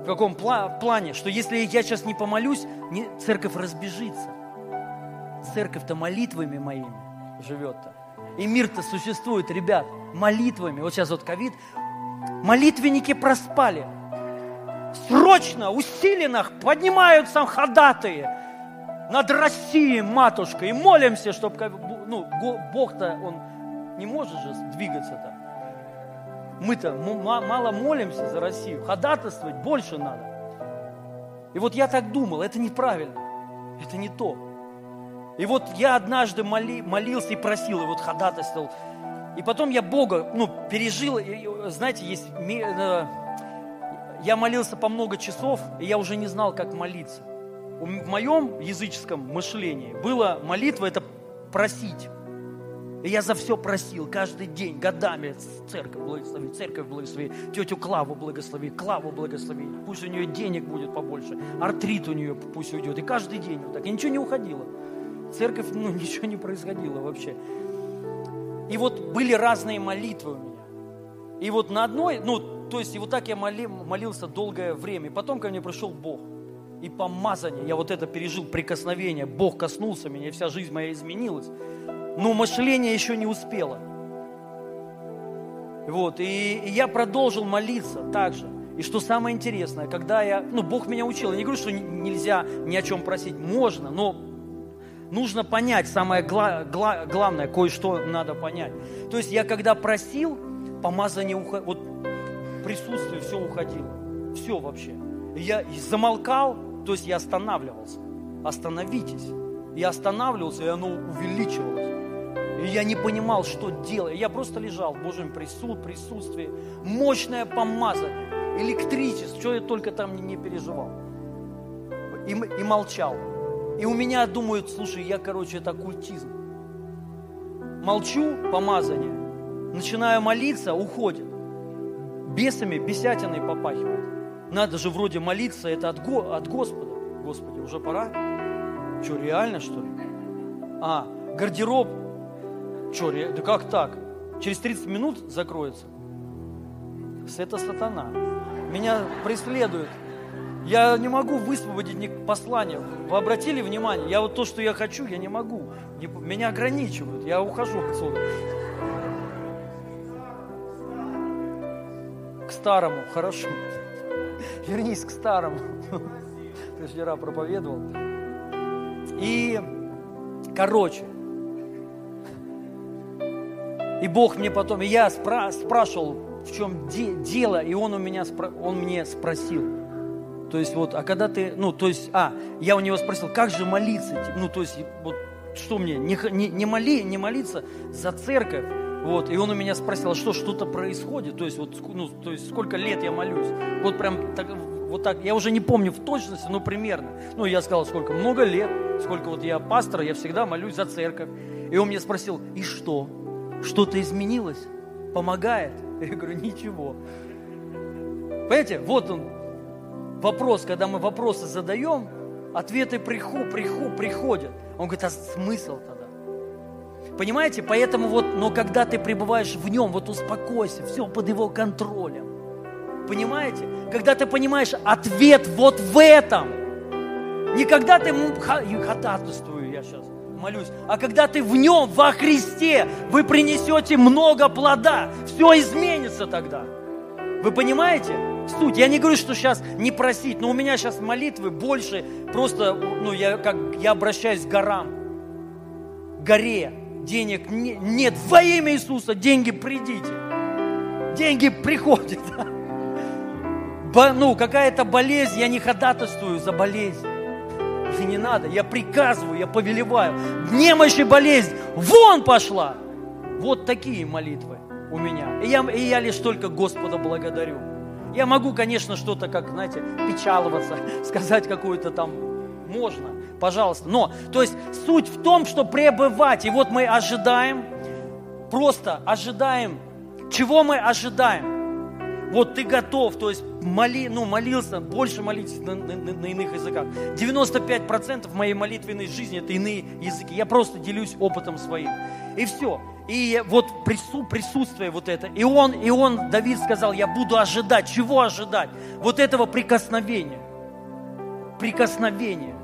В каком плане? Что если я сейчас не помолюсь, не, церковь разбежится. Церковь-то молитвами моими живет-то. И мир-то существует, ребят, молитвами. Вот сейчас вот ковид. Молитвенники проспали. Срочно, усиленно поднимаются ходатые над Россией, матушкой. И молимся, чтобы, ну, Бог-то, Он не может же двигаться-то. Мы-то мало молимся за Россию. Ходатайствовать больше надо. И вот я так думал, это неправильно. Это не то. И вот я однажды моли, молился и просил, и вот ходатайствовал. И потом я Бога, ну, пережил, и, знаете, есть, э, я молился по много часов, и я уже не знал, как молиться. В моем языческом мышлении было молитва, это просить. И я за все просил каждый день, годами. Церковь благослови, церковь благослови, тетю Клаву благослови, Клаву благослови. Пусть у нее денег будет побольше, артрит у нее пусть уйдет. И каждый день вот так. И ничего не уходило церковь, ну, ничего не происходило вообще. И вот были разные молитвы у меня. И вот на одной, ну, то есть и вот так я моли, молился долгое время. И потом ко мне пришел Бог. И помазание, я вот это пережил, прикосновение. Бог коснулся меня, и вся жизнь моя изменилась. Но мышление еще не успело. Вот, и, и я продолжил молиться также. И что самое интересное, когда я, ну, Бог меня учил, я не говорю, что нельзя ни о чем просить, можно, но нужно понять, самое гла- гла- главное, кое-что надо понять. То есть я когда просил, помазание уходило, вот присутствие все уходило, все вообще. Я замолкал, то есть я останавливался. Остановитесь. Я останавливался, и оно увеличивалось. И я не понимал, что делать. Я просто лежал в Божьем присуд, присутствии. Мощное помазание, электричество, что я только там не переживал. И, и молчал. И у меня думают, слушай, я, короче, это оккультизм. Молчу, помазание. Начинаю молиться, уходит. Бесами, бесятиной попахивает. Надо же вроде молиться, это от, Го, от Господа. Господи, уже пора? Что, реально, что ли? А, гардероб. Что, ре... да как так? Через 30 минут закроется. Это сатана. Меня преследует. Я не могу высвободить послание. Вы обратили внимание? Я вот то, что я хочу, я не могу. Меня ограничивают. Я ухожу отсюда. К старому, хорошо. Вернись к старому. Ты вчера проповедовал. И, короче, и Бог мне потом, и я спра- спрашивал, в чем де- дело, и Он, у меня спро- он мне спросил, то есть вот, а когда ты, ну, то есть, а, я у него спросил, как же молиться? Ну, то есть, вот, что мне, не, не, не, моли, не молиться за церковь? Вот, и он у меня спросил, а что, что-то происходит? То есть, вот, ну, то есть, сколько лет я молюсь? Вот прям так, вот так, я уже не помню в точности, но примерно. Ну, я сказал, сколько, много лет, сколько вот я пастор, я всегда молюсь за церковь. И он меня спросил, и что? Что-то изменилось? Помогает? Я говорю, ничего. Понимаете, вот он, вопрос, когда мы вопросы задаем, ответы приху, приху, приходят. Он говорит, а смысл тогда? Понимаете? Поэтому вот, но когда ты пребываешь в нем, вот успокойся, все под его контролем. Понимаете? Когда ты понимаешь ответ вот в этом. Не когда ты ходатайствую я сейчас, молюсь, а когда ты в нем, во Христе, вы принесете много плода. Все изменится тогда. Вы понимаете? Суть. Я не говорю, что сейчас не просить, но у меня сейчас молитвы больше просто, ну, я, как, я обращаюсь к горам, горе. Денег не, нет. Во имя Иисуса деньги придите. Деньги приходят. Бо, ну, какая-то болезнь, я не ходатайствую за болезнь. И не надо, я приказываю, я повелеваю. Немощь и болезнь, вон пошла. Вот такие молитвы у меня. И я, и я лишь только Господа благодарю. Я могу, конечно, что-то, как, знаете, печаловаться, сказать какую-то там, можно, пожалуйста. Но, то есть, суть в том, что пребывать. И вот мы ожидаем, просто ожидаем. Чего мы ожидаем? Вот ты готов, то есть моли, ну, молился, больше молитесь на, на, на иных языках. 95% моей молитвенной жизни это иные языки. Я просто делюсь опытом своим. И все. И вот прису, присутствие вот это. И он, и он, Давид сказал, я буду ожидать. Чего ожидать? Вот этого прикосновения. Прикосновения.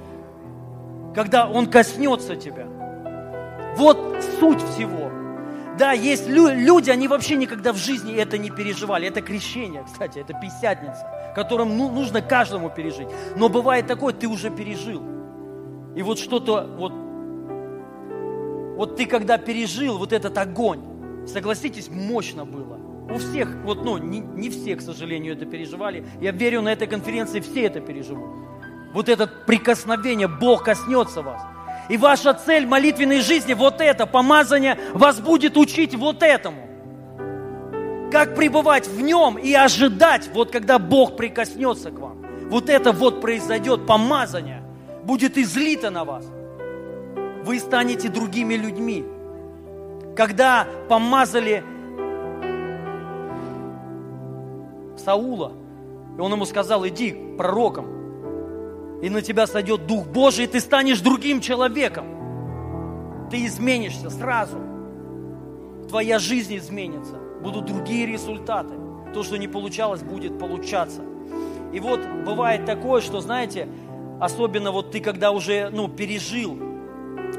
Когда он коснется тебя. Вот суть всего. Да, есть люди, они вообще никогда в жизни это не переживали. Это крещение, кстати, это писятница, которым ну, нужно каждому пережить. Но бывает такое, ты уже пережил. И вот что-то, вот, вот ты когда пережил вот этот огонь, согласитесь, мощно было. У всех, вот, ну, не, не все, к сожалению, это переживали. Я верю, на этой конференции все это переживут. Вот это прикосновение, Бог коснется вас. И ваша цель молитвенной жизни вот это, помазание вас будет учить вот этому. Как пребывать в нем и ожидать, вот когда Бог прикоснется к вам. Вот это вот произойдет, помазание будет излито на вас. Вы станете другими людьми. Когда помазали Саула, и он ему сказал, иди пророком, и на тебя сойдет Дух Божий, и ты станешь другим человеком. Ты изменишься сразу. Твоя жизнь изменится. Будут другие результаты. То, что не получалось, будет получаться. И вот бывает такое, что, знаете, особенно вот ты, когда уже, ну, пережил,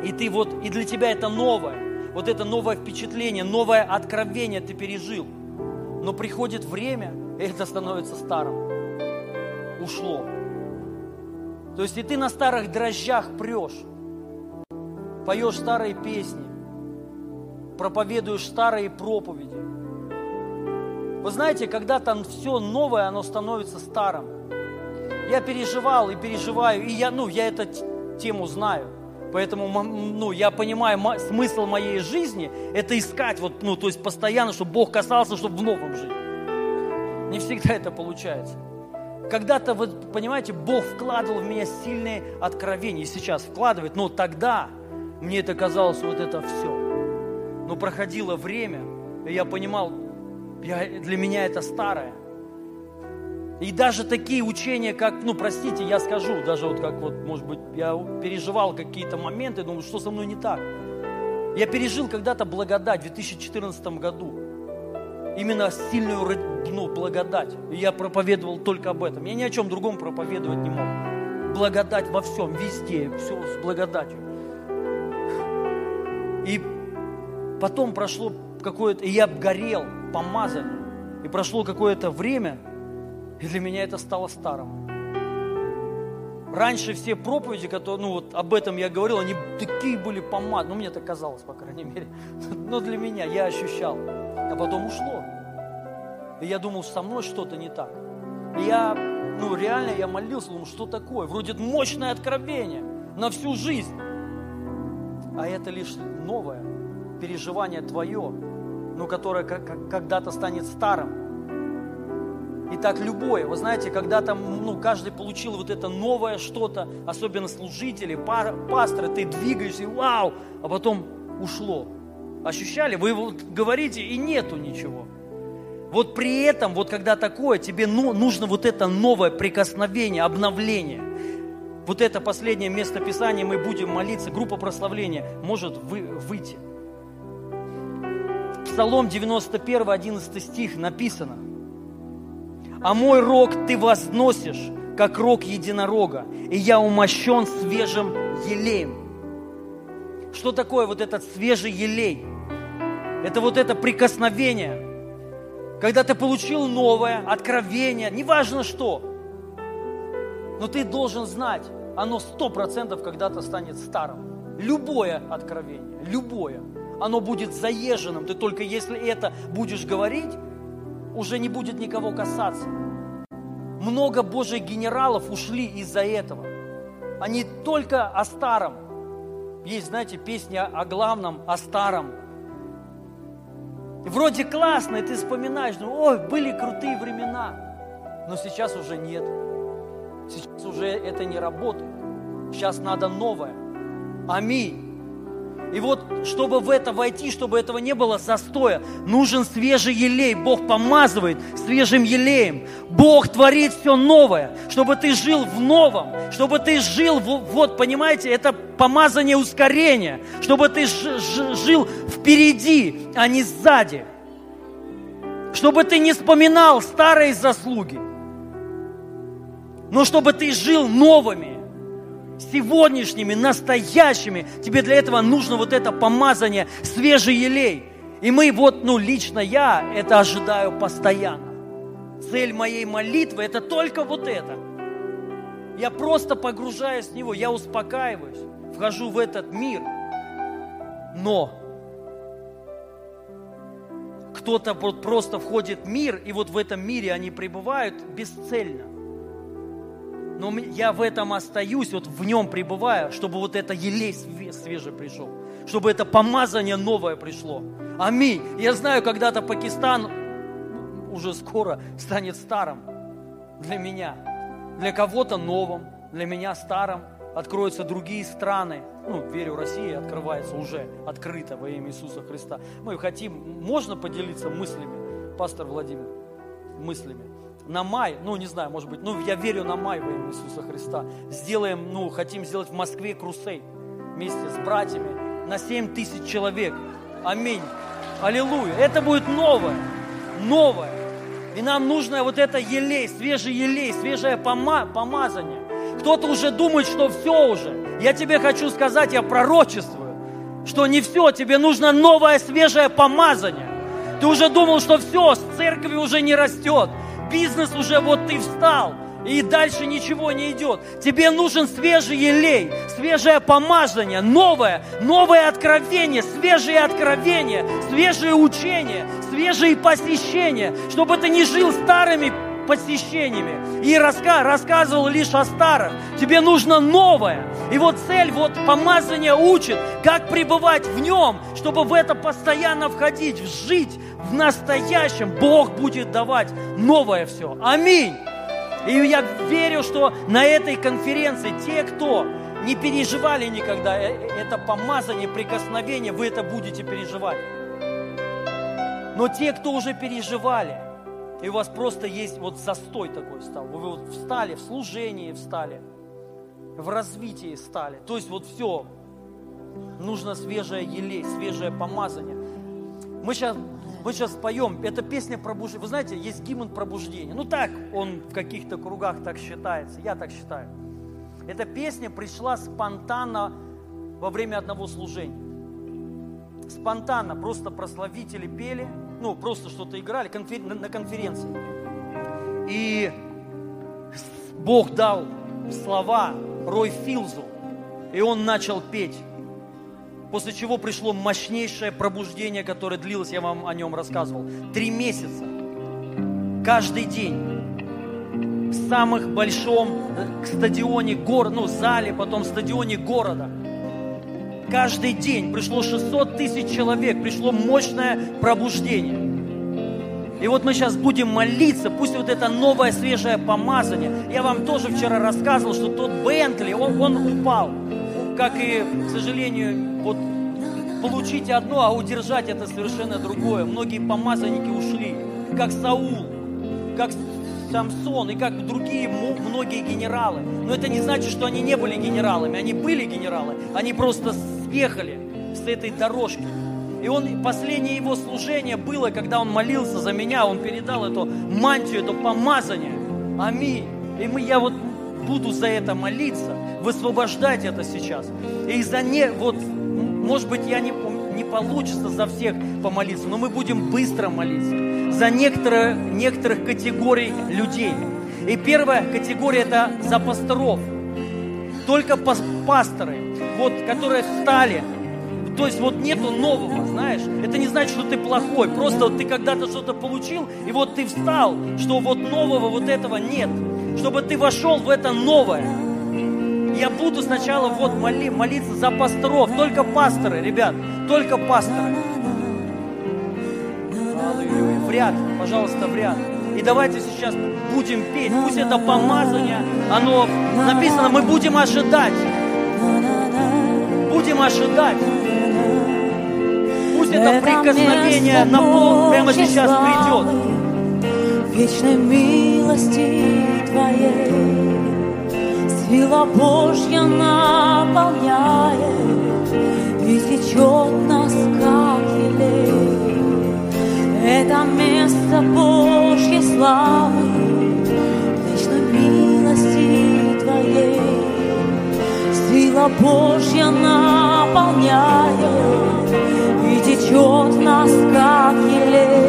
и ты вот, и для тебя это новое, вот это новое впечатление, новое откровение ты пережил. Но приходит время, и это становится старым. Ушло. То есть и ты на старых дрожжах прешь, поешь старые песни, проповедуешь старые проповеди. Вы знаете, когда там все новое, оно становится старым. Я переживал и переживаю, и я, ну, я эту тему знаю. Поэтому ну, я понимаю, смысл моей жизни – это искать, вот, ну, то есть постоянно, чтобы Бог касался, чтобы в новом жить. Не всегда это получается. Когда-то, вы понимаете, Бог вкладывал в меня сильные откровения, и сейчас вкладывает, но тогда мне это казалось вот это все. Но проходило время, и я понимал, я, для меня это старое. И даже такие учения, как, ну, простите, я скажу, даже вот как вот, может быть, я переживал какие-то моменты, думаю, что со мной не так. Я пережил когда-то благодать в 2014 году именно сильную ну, благодать. И я проповедовал только об этом. Я ни о чем другом проповедовать не мог. Благодать во всем, везде, все с благодатью. И потом прошло какое-то, и я горел, помазали. И прошло какое-то время, и для меня это стало старым. Раньше все проповеди, которые, ну вот об этом я говорил, они такие были помазаны, ну мне так казалось, по крайней мере. Но для меня, я ощущал а потом ушло. И я думал, со мной что-то не так. И я, ну реально, я молился, думал, что такое? Вроде мощное откровение на всю жизнь. А это лишь новое переживание твое, но которое когда-то станет старым. И так любое. Вы знаете, когда там, ну, каждый получил вот это новое что-то, особенно служители, пар, пасторы, ты двигаешься, вау, а потом ушло. Ощущали? Вы вот говорите, и нету ничего. Вот при этом, вот когда такое, тебе ну, нужно вот это новое прикосновение, обновление. Вот это последнее место Писания мы будем молиться, группа прославления может вы, выйти. Псалом 91, 11 стих написано. «А мой рог ты возносишь, как рог единорога, и я умощен свежим елеем». Что такое вот этот свежий елей? Это вот это прикосновение, когда ты получил новое откровение, неважно что, но ты должен знать, оно сто процентов когда-то станет старым. Любое откровение, любое, оно будет заезженным. Ты только если это будешь говорить, уже не будет никого касаться. Много Божьих генералов ушли из-за этого. Они только о старом, есть, знаете, песня о главном, о старом. Вроде классно, и ты вспоминаешь, ну, ой, были крутые времена. Но сейчас уже нет. Сейчас уже это не работает. Сейчас надо новое. Аминь. И вот, чтобы в это войти, чтобы этого не было застоя, нужен свежий елей. Бог помазывает свежим елеем. Бог творит все новое, чтобы ты жил в новом, чтобы ты жил, вот, понимаете, это помазание ускорения, чтобы ты жил впереди, а не сзади. Чтобы ты не вспоминал старые заслуги, но чтобы ты жил новыми сегодняшними, настоящими. Тебе для этого нужно вот это помазание, свежий елей. И мы вот, ну, лично я это ожидаю постоянно. Цель моей молитвы – это только вот это. Я просто погружаюсь в него, я успокаиваюсь, вхожу в этот мир. Но кто-то вот просто входит в мир, и вот в этом мире они пребывают бесцельно но я в этом остаюсь, вот в нем пребываю, чтобы вот это елей свежий пришел, чтобы это помазание новое пришло. Аминь. Я знаю, когда-то Пакистан уже скоро станет старым для меня, для кого-то новым, для меня старым. Откроются другие страны. Ну, верю, Россия открывается уже открыто во имя Иисуса Христа. Мы хотим, можно поделиться мыслями, пастор Владимир, мыслями? на май, ну не знаю, может быть, ну я верю на май во имя Иисуса Христа. Сделаем, ну хотим сделать в Москве крусей вместе с братьями на 7 тысяч человек. Аминь. Аллилуйя. Это будет новое, новое. И нам нужно вот это елей, свежий елей, свежее пома помазание. Кто-то уже думает, что все уже. Я тебе хочу сказать, я пророчествую, что не все, тебе нужно новое свежее помазание. Ты уже думал, что все, с церкви уже не растет бизнес уже вот ты встал, и дальше ничего не идет. Тебе нужен свежий елей, свежее помазание, новое, новое откровение, свежие откровения, свежие учения, свежие посещения, чтобы ты не жил старыми посещениями и раска, рассказывал лишь о старых. Тебе нужно новое. И вот цель, вот помазание учит, как пребывать в нем, чтобы в это постоянно входить, жить в настоящем. Бог будет давать новое все. Аминь. И я верю, что на этой конференции те, кто не переживали никогда э, это помазание, прикосновение, вы это будете переживать. Но те, кто уже переживали, и у вас просто есть вот застой такой стал, вы вот встали, в служении встали, в развитии стали. То есть вот все, нужно свежее елей, свежее помазание. Мы сейчас мы сейчас поем, это песня пробуждения. Вы знаете, есть гимн пробуждения. Ну так, он в каких-то кругах так считается, я так считаю. Эта песня пришла спонтанно во время одного служения. Спонтанно, просто прославители пели, ну, просто что-то играли конфер... на конференции. И Бог дал слова Рой Филзу, и он начал петь после чего пришло мощнейшее пробуждение, которое длилось, я вам о нем рассказывал, три месяца, каждый день, в самых большом э, стадионе города, ну, зале, потом стадионе города. Каждый день пришло 600 тысяч человек, пришло мощное пробуждение. И вот мы сейчас будем молиться, пусть вот это новое свежее помазание. Я вам тоже вчера рассказывал, что тот Бентли, он, он упал как и, к сожалению, вот получить одно, а удержать это совершенно другое. Многие помазанники ушли, как Саул, как Самсон и как другие многие генералы. Но это не значит, что они не были генералами. Они были генералы, они просто съехали с этой дорожки. И он, последнее его служение было, когда он молился за меня, он передал эту мантию, это помазание. Аминь. И мы, я вот буду за это молиться, высвобождать это сейчас. И за не, вот, может быть, я не, не получится за всех помолиться, но мы будем быстро молиться за некоторые, некоторых категорий людей. И первая категория – это за пасторов. Только пасторы, вот, которые встали, то есть вот нету нового, знаешь. Это не значит, что ты плохой. Просто вот ты когда-то что-то получил, и вот ты встал, что вот нового вот этого нет чтобы ты вошел в это новое. Я буду сначала вот моли, молиться за пасторов, только пасторы, ребят, только пасторы. В ряд, пожалуйста, в ряд. И давайте сейчас будем петь. Пусть это помазание, оно написано, мы будем ожидать будем ожидать. Пусть это прикосновение на пол прямо сейчас придет. Вечной милости Твоей Сила Божья наполняет И течет нас, как елей Это место Божьей славы Вечной милости Твоей Сила Божья наполняет и течет нас, как елей.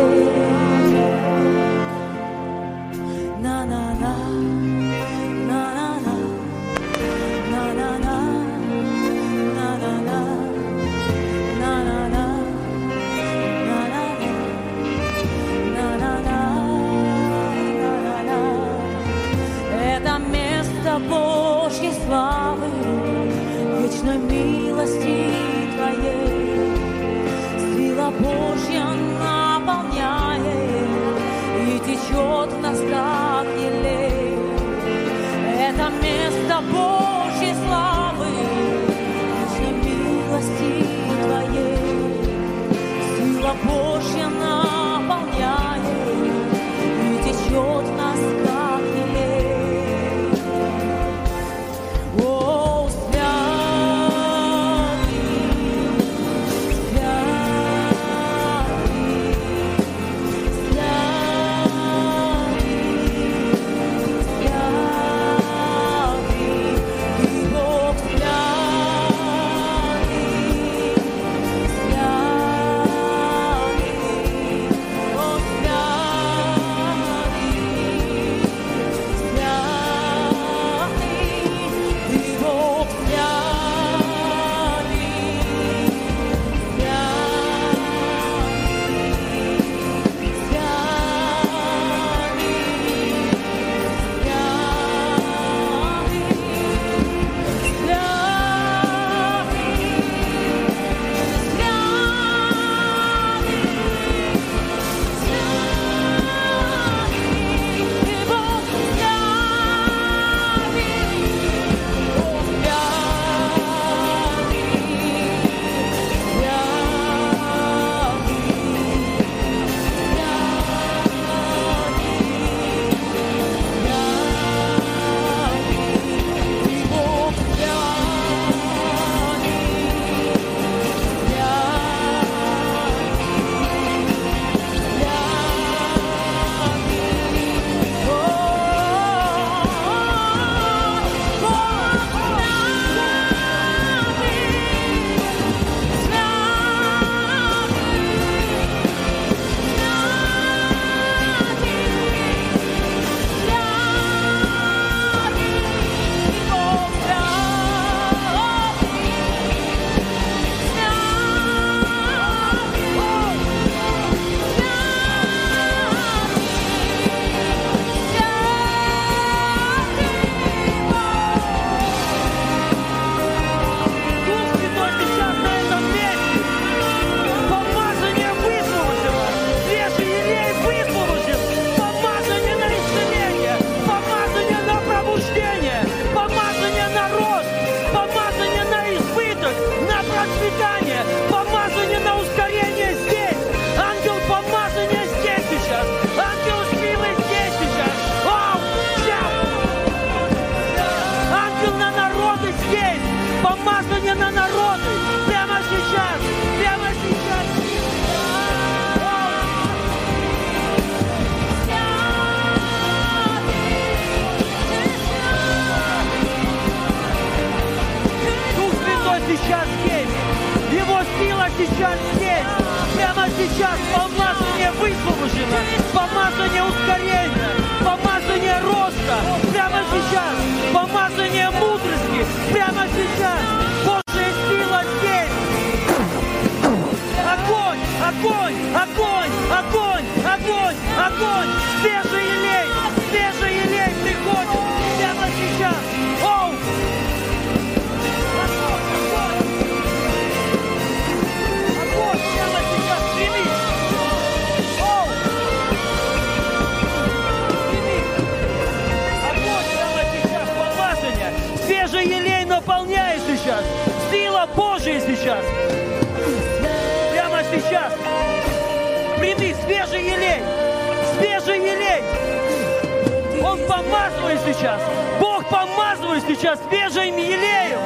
Свежий елей, свежий елей. Он помазывает сейчас. Бог помазывает сейчас свежим елеем.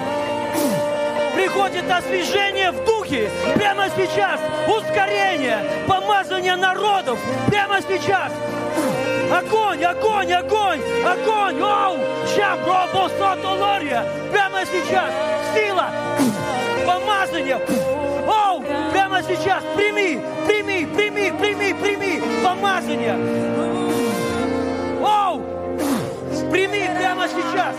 Приходит освежение в духе прямо сейчас. Ускорение, помазание народов прямо сейчас. Огонь, огонь, огонь, огонь. Оу, ща, пробо, сотолория. Прямо сейчас. Сила, помазание. Прямо сейчас. Прими, прими, прими, прими, прими. Помазание. Оу, прими прямо сейчас.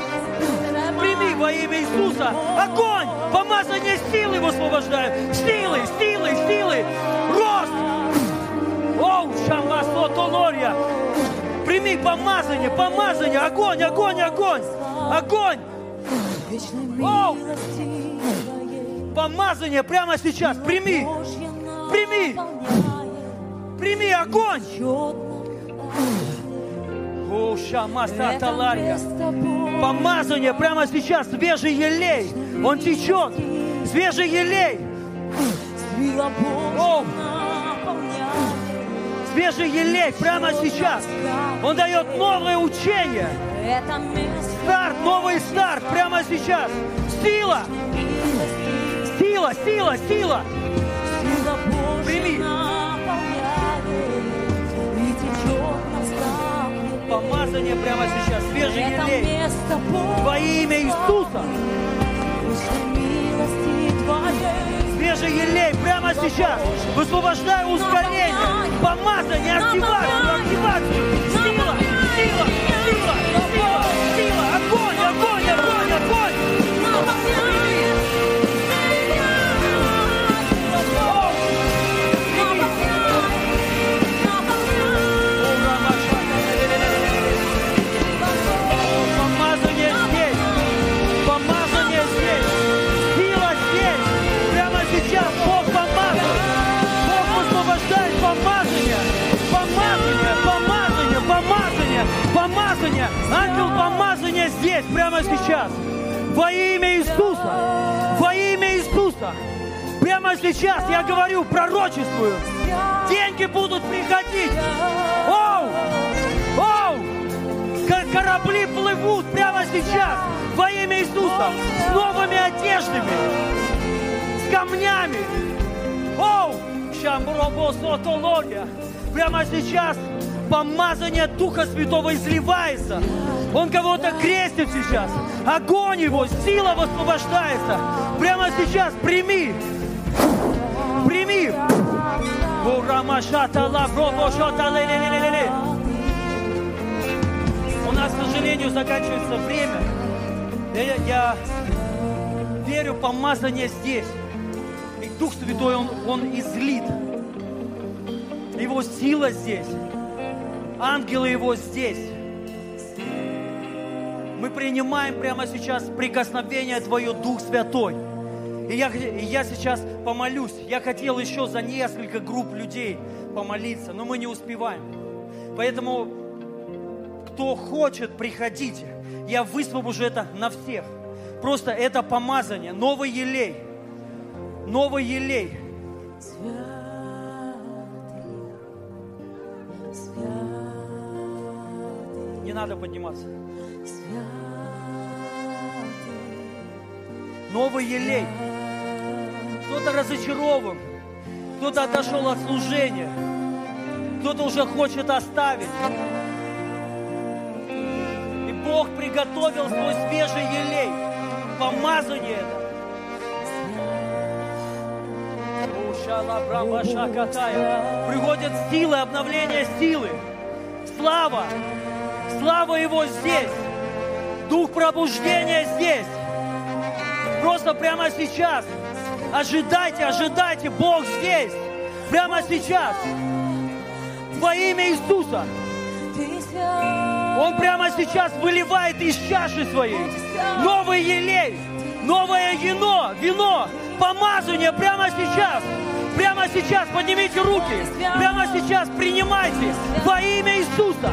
Прими во имя Иисуса. Огонь, помазание силы высвобождаю. Силы, силы, силы. Рост. Оу, шамасотолория. Прими помазание, помазание, огонь, огонь, огонь, огонь. Оу! Помазание прямо сейчас. Прими, прими, прими огонь. О. Помазание прямо сейчас. Свежий елей. Он течет. Свежий елей. Оу! Свежий елей прямо сейчас. Он дает новое учение. Старт, новый старт прямо сейчас. Сила, сила, сила, сила. сила Божья Прими. Помазание прямо сейчас. Свежий елей. Во имя Иисуса. Свежий елей прямо сейчас. Высвобождаю ускорение. Помазание, активацию, активацию. Сила, сила, сила, сила, сила. Пророчествую. Деньги будут приходить. Оу! Оу! Корабли плывут прямо сейчас во имя Иисуса с новыми одеждами, с камнями. Оу! Шамбробосотология. Прямо сейчас помазание Духа Святого изливается. Он кого-то крестит сейчас. Огонь его, сила высвобождается. Прямо сейчас. Прими. У нас, к сожалению, заканчивается время. Я, я верю, помазание здесь. И Дух Святой, Он, он излит. Его сила здесь. Ангелы Его здесь. Мы принимаем прямо сейчас прикосновение Твое, Дух Святой. И я, и я сейчас помолюсь. Я хотел еще за несколько групп людей помолиться, но мы не успеваем. Поэтому кто хочет, приходите. Я высвобожу это на всех. Просто это помазание, новый елей. Новый елей. Не надо подниматься. Новый елей. Кто-то разочарован. Кто-то отошел от служения. Кто-то уже хочет оставить. И Бог приготовил свой свежий елей. Помазание это. Приходят силы, обновление силы. Слава. Слава Его здесь. Дух пробуждения здесь. Просто прямо сейчас. Ожидайте, ожидайте. Бог здесь. Прямо сейчас. Во имя Иисуса. Он прямо сейчас выливает из чаши своей новый елей, новое вино, вино, помазание прямо сейчас. Прямо сейчас поднимите руки. Прямо сейчас принимайте во имя Иисуса.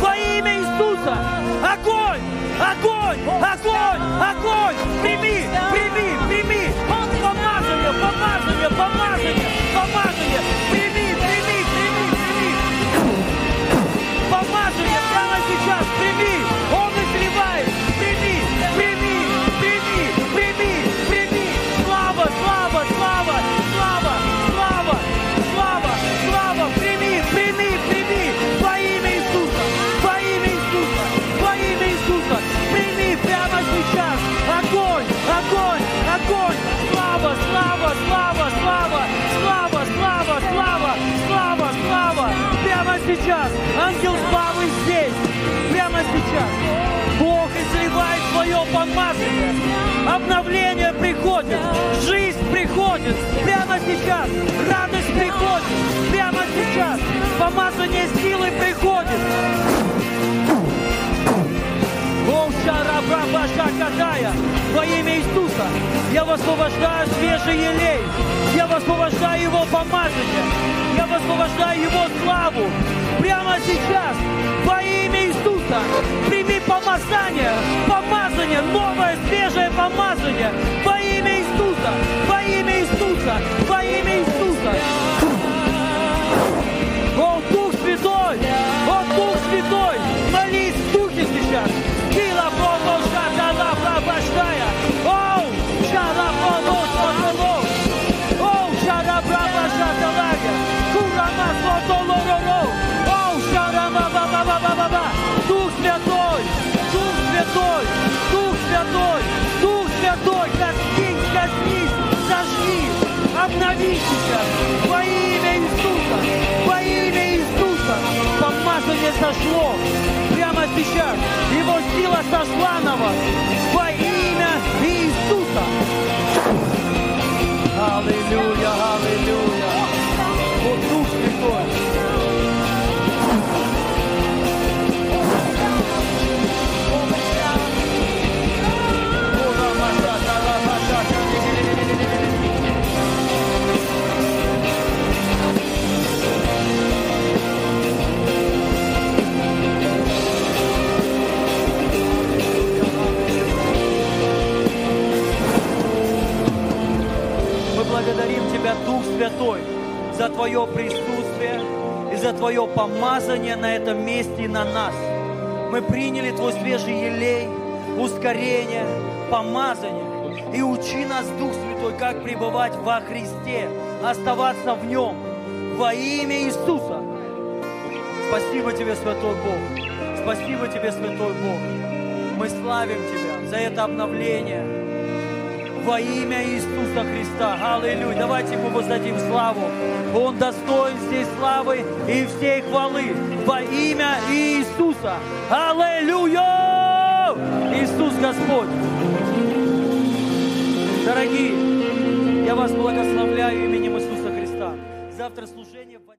Во имя Иисуса. Огонь! Огонь! Огонь! Огонь! Прими! Прими! Прими! Помазание! Помазание! Помазание! Помазание! Прими! Прими! Прими! Прими! Помазание прямо сейчас! Прими! Помазание, обновление приходит, жизнь приходит, прямо сейчас, радость приходит, прямо сейчас, помазание силы приходит. Во имя Иисуса, я высвобождаю свежий елей, я высвобождаю Его помазание, я высвобождаю Его славу. Прямо сейчас, во имя Иисуса, прими помазание, помазание, новое свежее сейчас! Во имя Иисуса! Во имя Иисуса! Помазание сошло! Прямо сейчас! Его сила сошла на вас! Во имя Иисуса! Аллилуйя! Аллилуйя! Вот Дух Тебя, Дух Святой, за Твое присутствие и за Твое помазание на этом месте и на нас. Мы приняли Твой свежий елей, ускорение, помазание. И учи нас, Дух Святой, как пребывать во Христе, оставаться в Нем во имя Иисуса. Спасибо Тебе, Святой Бог. Спасибо Тебе, Святой Бог. Мы славим Тебя за это обновление во имя Иисуса Христа. Аллилуйя. Давайте ему воздадим славу. Он достоин всей славы и всей хвалы во имя Иисуса. Аллилуйя! Иисус Господь. Дорогие, я вас благословляю именем Иисуса Христа. Завтра служение